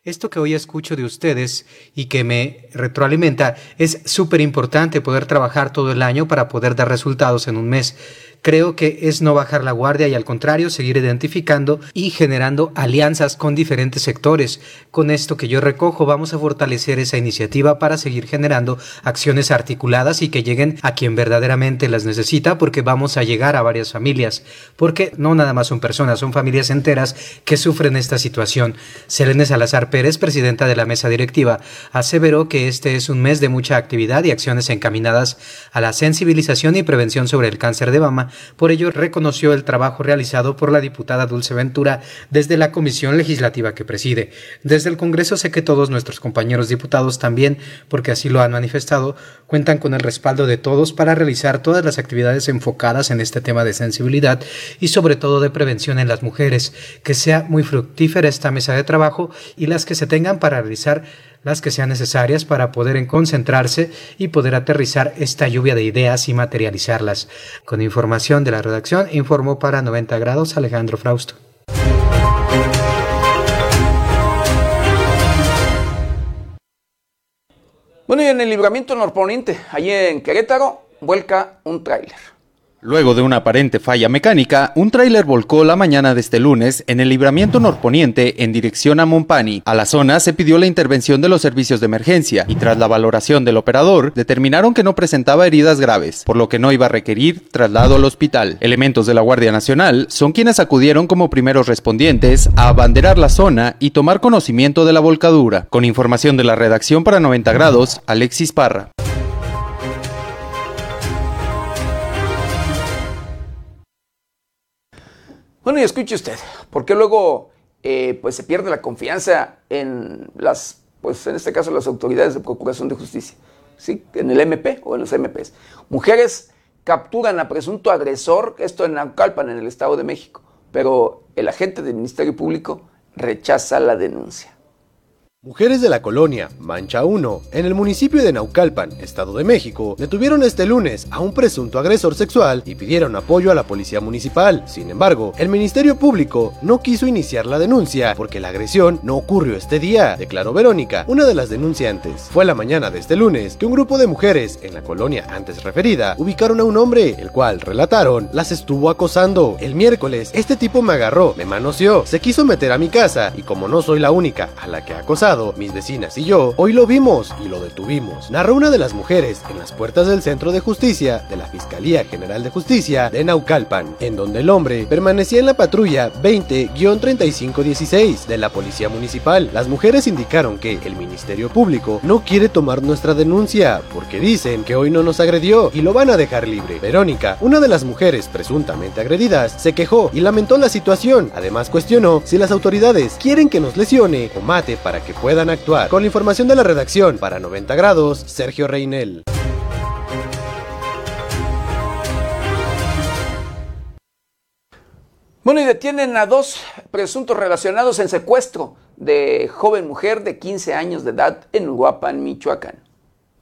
Esto que hoy escucho de ustedes y que me retroalimenta es súper importante poder trabajar todo el año para poder dar resultados en un mes creo que es no bajar la guardia y al contrario seguir identificando y generando alianzas con diferentes sectores. Con esto que yo recojo vamos a fortalecer esa iniciativa para seguir generando acciones articuladas y que lleguen a quien verdaderamente las necesita porque vamos a llegar a varias familias, porque no nada más son personas, son familias enteras que sufren esta situación. Selene Salazar Pérez, presidenta de la mesa directiva, aseveró que este es un mes de mucha actividad y acciones encaminadas a la sensibilización y prevención sobre el cáncer de mama por ello, reconoció el trabajo realizado por la diputada Dulce Ventura desde la comisión legislativa que preside. Desde el Congreso sé que todos nuestros compañeros diputados también, porque así lo han manifestado, cuentan con el respaldo de todos para realizar todas las actividades enfocadas en este tema de sensibilidad y sobre todo de prevención en las mujeres, que sea muy fructífera esta mesa de trabajo y las que se tengan para realizar las que sean necesarias para poder concentrarse y poder aterrizar esta lluvia de ideas y materializarlas. Con información de la redacción, informó para 90 grados Alejandro Frausto. Bueno, y en el libramiento norponiente, allí en Querétaro, vuelca un tráiler. Luego de una aparente falla mecánica, un tráiler volcó la mañana de este lunes en el libramiento norponiente en dirección a Montpani. A la zona se pidió la intervención de los servicios de emergencia y tras la valoración del operador determinaron que no presentaba heridas graves, por lo que no iba a requerir traslado al hospital. Elementos de la Guardia Nacional son quienes acudieron como primeros respondientes a abanderar la zona y tomar conocimiento de la volcadura. Con información de la redacción para 90 grados, Alexis Parra. Bueno, y escuche usted, porque luego eh, pues se pierde la confianza en las, pues en este caso las autoridades de Procuración de Justicia, ¿sí? en el MP o en los MPs. Mujeres capturan a presunto agresor, esto en Naucalpan, en el Estado de México, pero el agente del Ministerio Público rechaza la denuncia. Mujeres de la colonia Mancha 1, en el municipio de Naucalpan, Estado de México, detuvieron este lunes a un presunto agresor sexual y pidieron apoyo a la policía municipal. Sin embargo, el Ministerio Público no quiso iniciar la denuncia porque la agresión no ocurrió este día, declaró Verónica, una de las denunciantes. Fue la mañana de este lunes que un grupo de mujeres en la colonia antes referida ubicaron a un hombre, el cual, relataron, las estuvo acosando. El miércoles, este tipo me agarró, me manoseó, se quiso meter a mi casa y como no soy la única a la que ha acosado, mis vecinas y yo, hoy lo vimos y lo detuvimos. Narró una de las mujeres en las puertas del Centro de Justicia de la Fiscalía General de Justicia de Naucalpan, en donde el hombre permanecía en la patrulla 20-3516 de la Policía Municipal. Las mujeres indicaron que el Ministerio Público no quiere tomar nuestra denuncia porque dicen que hoy no nos agredió y lo van a dejar libre. Verónica, una de las mujeres presuntamente agredidas, se quejó y lamentó la situación. Además cuestionó si las autoridades quieren que nos lesione o mate para que puedan actuar. Con la información de la redacción para 90 grados, Sergio Reinel. Bueno, y detienen a dos presuntos relacionados en secuestro de joven mujer de 15 años de edad en Uruapan, Michoacán.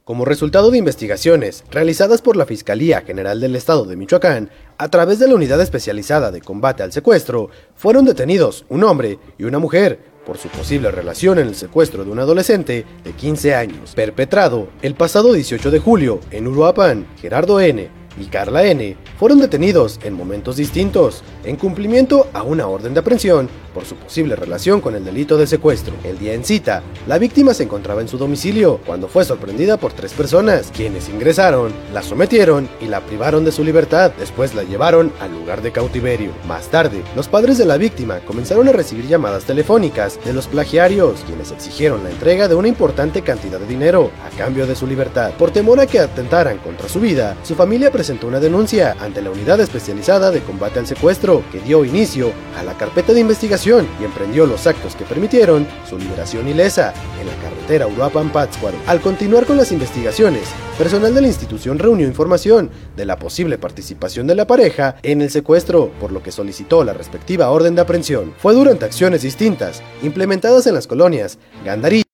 Como resultado de investigaciones realizadas por la Fiscalía General del Estado de Michoacán, a través de la Unidad Especializada de Combate al Secuestro, fueron detenidos un hombre y una mujer por su posible relación en el secuestro de un adolescente de 15 años, perpetrado el pasado 18 de julio en Uruapan. Gerardo N y Carla N. fueron detenidos en momentos distintos, en cumplimiento a una orden de aprehensión por su posible relación con el delito de secuestro. El día en cita, la víctima se encontraba en su domicilio cuando fue sorprendida por tres personas, quienes ingresaron, la sometieron y la privaron de su libertad. Después la llevaron al lugar de cautiverio. Más tarde, los padres de la víctima comenzaron a recibir llamadas telefónicas de los plagiarios, quienes exigieron la entrega de una importante cantidad de dinero a cambio de su libertad. Por temor a que atentaran contra su vida, su familia presentó una denuncia ante la Unidad Especializada de Combate al Secuestro, que dio inicio a la carpeta de investigación y emprendió los actos que permitieron su liberación ilesa en la carretera Uruapan-Pátzcuaro. Al continuar con las investigaciones, personal de la institución reunió información de la posible participación de la pareja en el secuestro, por lo que solicitó la respectiva orden de aprehensión. Fue durante acciones distintas, implementadas en las colonias Gandarí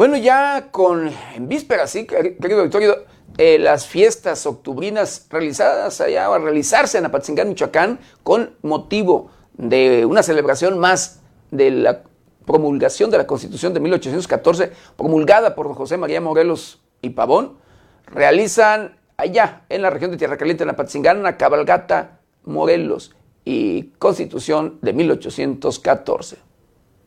Bueno, ya con en vísperas, sí, querido Victorio, eh, las fiestas octubrinas realizadas allá, a realizarse en Apatzingán, Michoacán, con motivo de una celebración más de la promulgación de la Constitución de 1814, promulgada por José María Morelos y Pavón, realizan allá en la región de Tierra Caliente, en Apatzingán, una cabalgata Morelos y Constitución de 1814.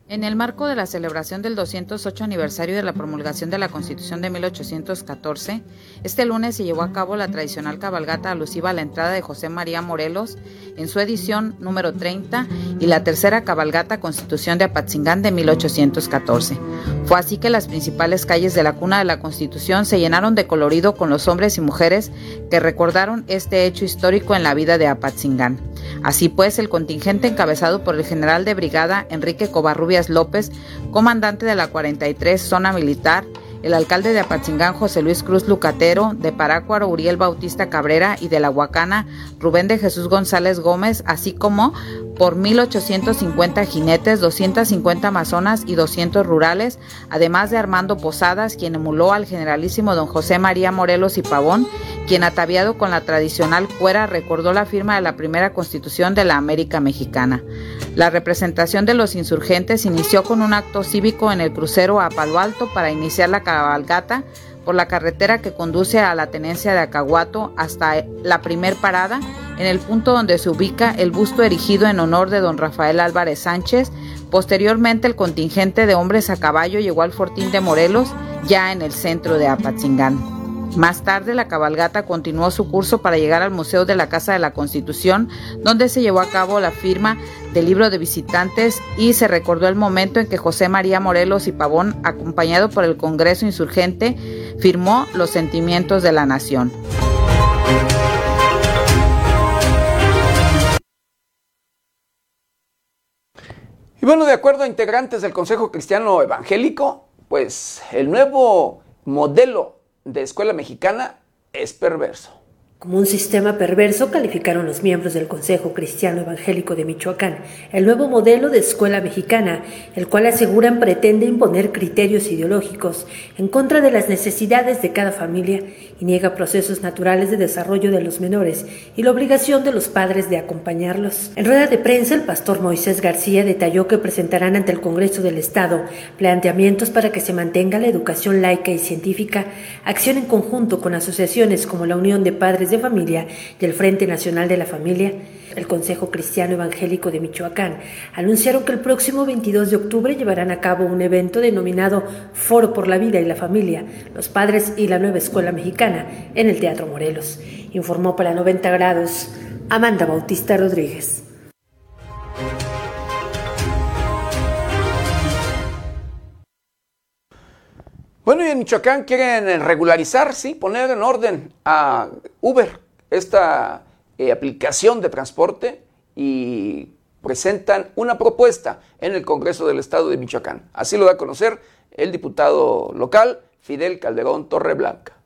En el marco de la celebración del 208 aniversario de la promulgación de la Constitución de 1814, este lunes se llevó a cabo la tradicional cabalgata alusiva a la entrada de José María Morelos en su edición número 30 y la tercera cabalgata Constitución de Apatzingán de 1814. Fue así que las principales calles de la cuna de la Constitución se llenaron de colorido con los hombres y mujeres que recordaron este hecho histórico en la vida de Apatzingán. Así pues, el contingente encabezado por el general de brigada Enrique Covarrubias López, comandante de la 43 Zona Militar, el alcalde de Apatzingán José Luis Cruz Lucatero, de Parácuaro Uriel Bautista Cabrera y de la Huacana Rubén de Jesús González Gómez, así como por 1.850 jinetes, 250 amazonas y 200 rurales, además de Armando Posadas, quien emuló al generalísimo don José María Morelos y Pavón, quien ataviado con la tradicional cuera recordó la firma de la primera constitución de la América Mexicana. La representación de los insurgentes inició con un acto cívico en el crucero a Palo Alto para iniciar la cabalgata por la carretera que conduce a la tenencia de Acahuato hasta la primer parada, en el punto donde se ubica el busto erigido en honor de don Rafael Álvarez Sánchez. Posteriormente el contingente de hombres a caballo llegó al Fortín de Morelos, ya en el centro de Apatzingán. Más tarde, la cabalgata continuó su curso para llegar al Museo de la Casa de la Constitución, donde se llevó a cabo la firma del libro de visitantes y se recordó el momento en que José María Morelos y Pavón, acompañado por el Congreso Insurgente, firmó los sentimientos de la nación. Y bueno, de acuerdo a integrantes del Consejo Cristiano Evangélico, pues el nuevo modelo de escuela mexicana es perverso. Como un sistema perverso calificaron los miembros del Consejo Cristiano Evangélico de Michoacán el nuevo modelo de escuela mexicana, el cual aseguran pretende imponer criterios ideológicos en contra de las necesidades de cada familia y niega procesos naturales de desarrollo de los menores y la obligación de los padres de acompañarlos. En rueda de prensa, el pastor Moisés García detalló que presentarán ante el Congreso del Estado planteamientos para que se mantenga la educación laica y científica, acción en conjunto con asociaciones como la Unión de Padres de Familia y el Frente Nacional de la Familia, el Consejo Cristiano Evangélico de Michoacán, anunciaron que el próximo 22 de octubre llevarán a cabo un evento denominado Foro por la Vida y la Familia, los Padres y la Nueva Escuela Mexicana en el Teatro Morelos. Informó para 90 grados Amanda Bautista Rodríguez. Bueno, y en Michoacán quieren regularizar, sí, poner en orden a Uber, esta eh, aplicación de transporte, y presentan una propuesta en el Congreso del Estado de Michoacán. Así lo da a conocer el diputado local Fidel Calderón Torreblanca.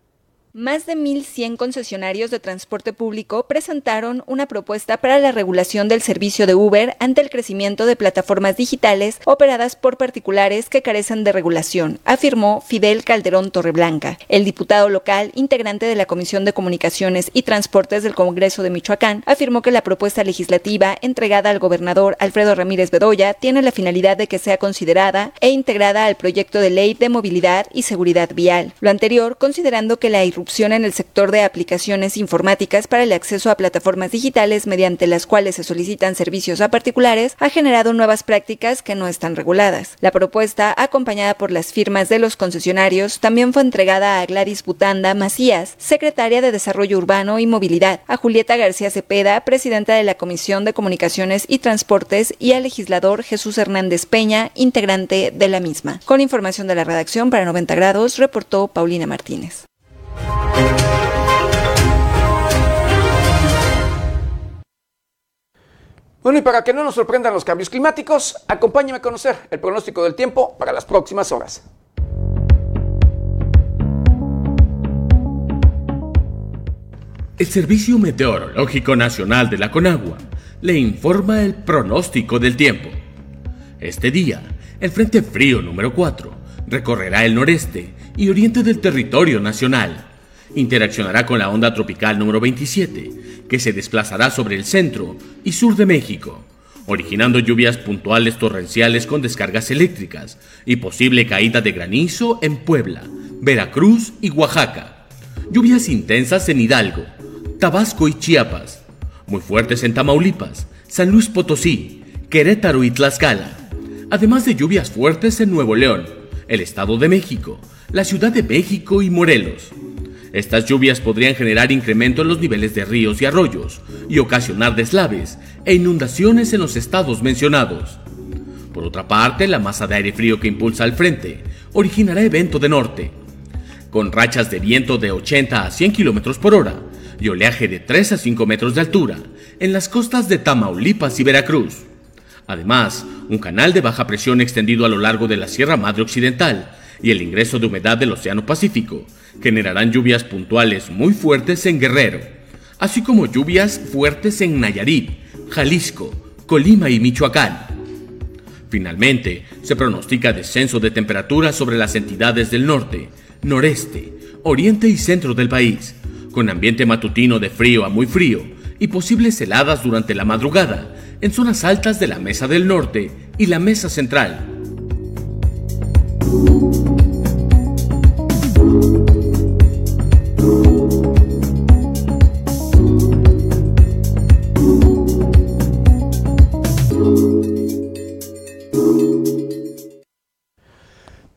Más de 1.100 concesionarios de transporte público presentaron una propuesta para la regulación del servicio de Uber ante el crecimiento de plataformas digitales operadas por particulares que carecen de regulación, afirmó Fidel Calderón Torreblanca. El diputado local, integrante de la Comisión de Comunicaciones y Transportes del Congreso de Michoacán, afirmó que la propuesta legislativa entregada al gobernador Alfredo Ramírez Bedoya tiene la finalidad de que sea considerada e integrada al proyecto de ley de movilidad y seguridad vial. Lo anterior, considerando que la irrupción en el sector de aplicaciones informáticas para el acceso a plataformas digitales mediante las cuales se solicitan servicios a particulares ha generado nuevas prácticas que no están reguladas. La propuesta, acompañada por las firmas de los concesionarios, también fue entregada a Gladys Butanda Macías, secretaria de Desarrollo Urbano y Movilidad, a Julieta García Cepeda, presidenta de la Comisión de Comunicaciones y Transportes, y al legislador Jesús Hernández Peña, integrante de la misma. Con información de la redacción para 90 grados, reportó Paulina Martínez. Bueno, y para que no nos sorprendan los cambios climáticos, acompáñame a conocer el pronóstico del tiempo para las próximas horas. El Servicio Meteorológico Nacional de la Conagua le informa el pronóstico del tiempo. Este día, el Frente Frío número 4 recorrerá el noreste y oriente del territorio nacional interaccionará con la onda tropical número 27, que se desplazará sobre el centro y sur de México, originando lluvias puntuales torrenciales con descargas eléctricas y posible caída de granizo en Puebla, Veracruz y Oaxaca. Lluvias intensas en Hidalgo, Tabasco y Chiapas, muy fuertes en Tamaulipas, San Luis Potosí, Querétaro y Tlaxcala, además de lluvias fuertes en Nuevo León, el Estado de México, la Ciudad de México y Morelos. Estas lluvias podrían generar incremento en los niveles de ríos y arroyos y ocasionar deslaves e inundaciones en los estados mencionados. Por otra parte, la masa de aire frío que impulsa al frente originará evento de norte, con rachas de viento de 80 a 100 km por hora y oleaje de 3 a 5 metros de altura en las costas de Tamaulipas y Veracruz. Además, un canal de baja presión extendido a lo largo de la Sierra Madre Occidental y el ingreso de humedad del Océano Pacífico generarán lluvias puntuales muy fuertes en Guerrero, así como lluvias fuertes en Nayarit, Jalisco, Colima y Michoacán. Finalmente, se pronostica descenso de temperatura sobre las entidades del norte, noreste, oriente y centro del país, con ambiente matutino de frío a muy frío y posibles heladas durante la madrugada en zonas altas de la Mesa del Norte y la Mesa Central.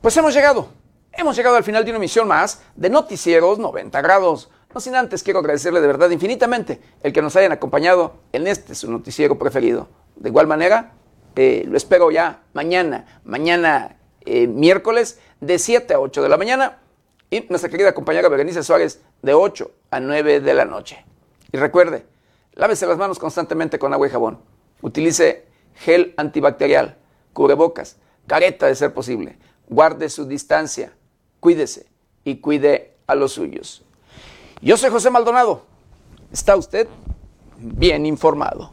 Pues hemos llegado, hemos llegado al final de una emisión más de Noticieros 90 grados. No sin antes quiero agradecerle de verdad infinitamente el que nos hayan acompañado en este su noticiero preferido. De igual manera, eh, lo espero ya mañana, mañana eh, miércoles de 7 a 8 de la mañana y nuestra querida compañera Berenice Suárez de 8 a 9 de la noche. Y recuerde, lávese las manos constantemente con agua y jabón. Utilice gel antibacterial, cubrebocas, careta de ser posible guarde su distancia, cuídese y cuide a los suyos. Yo soy José Maldonado. ¿Está usted bien informado?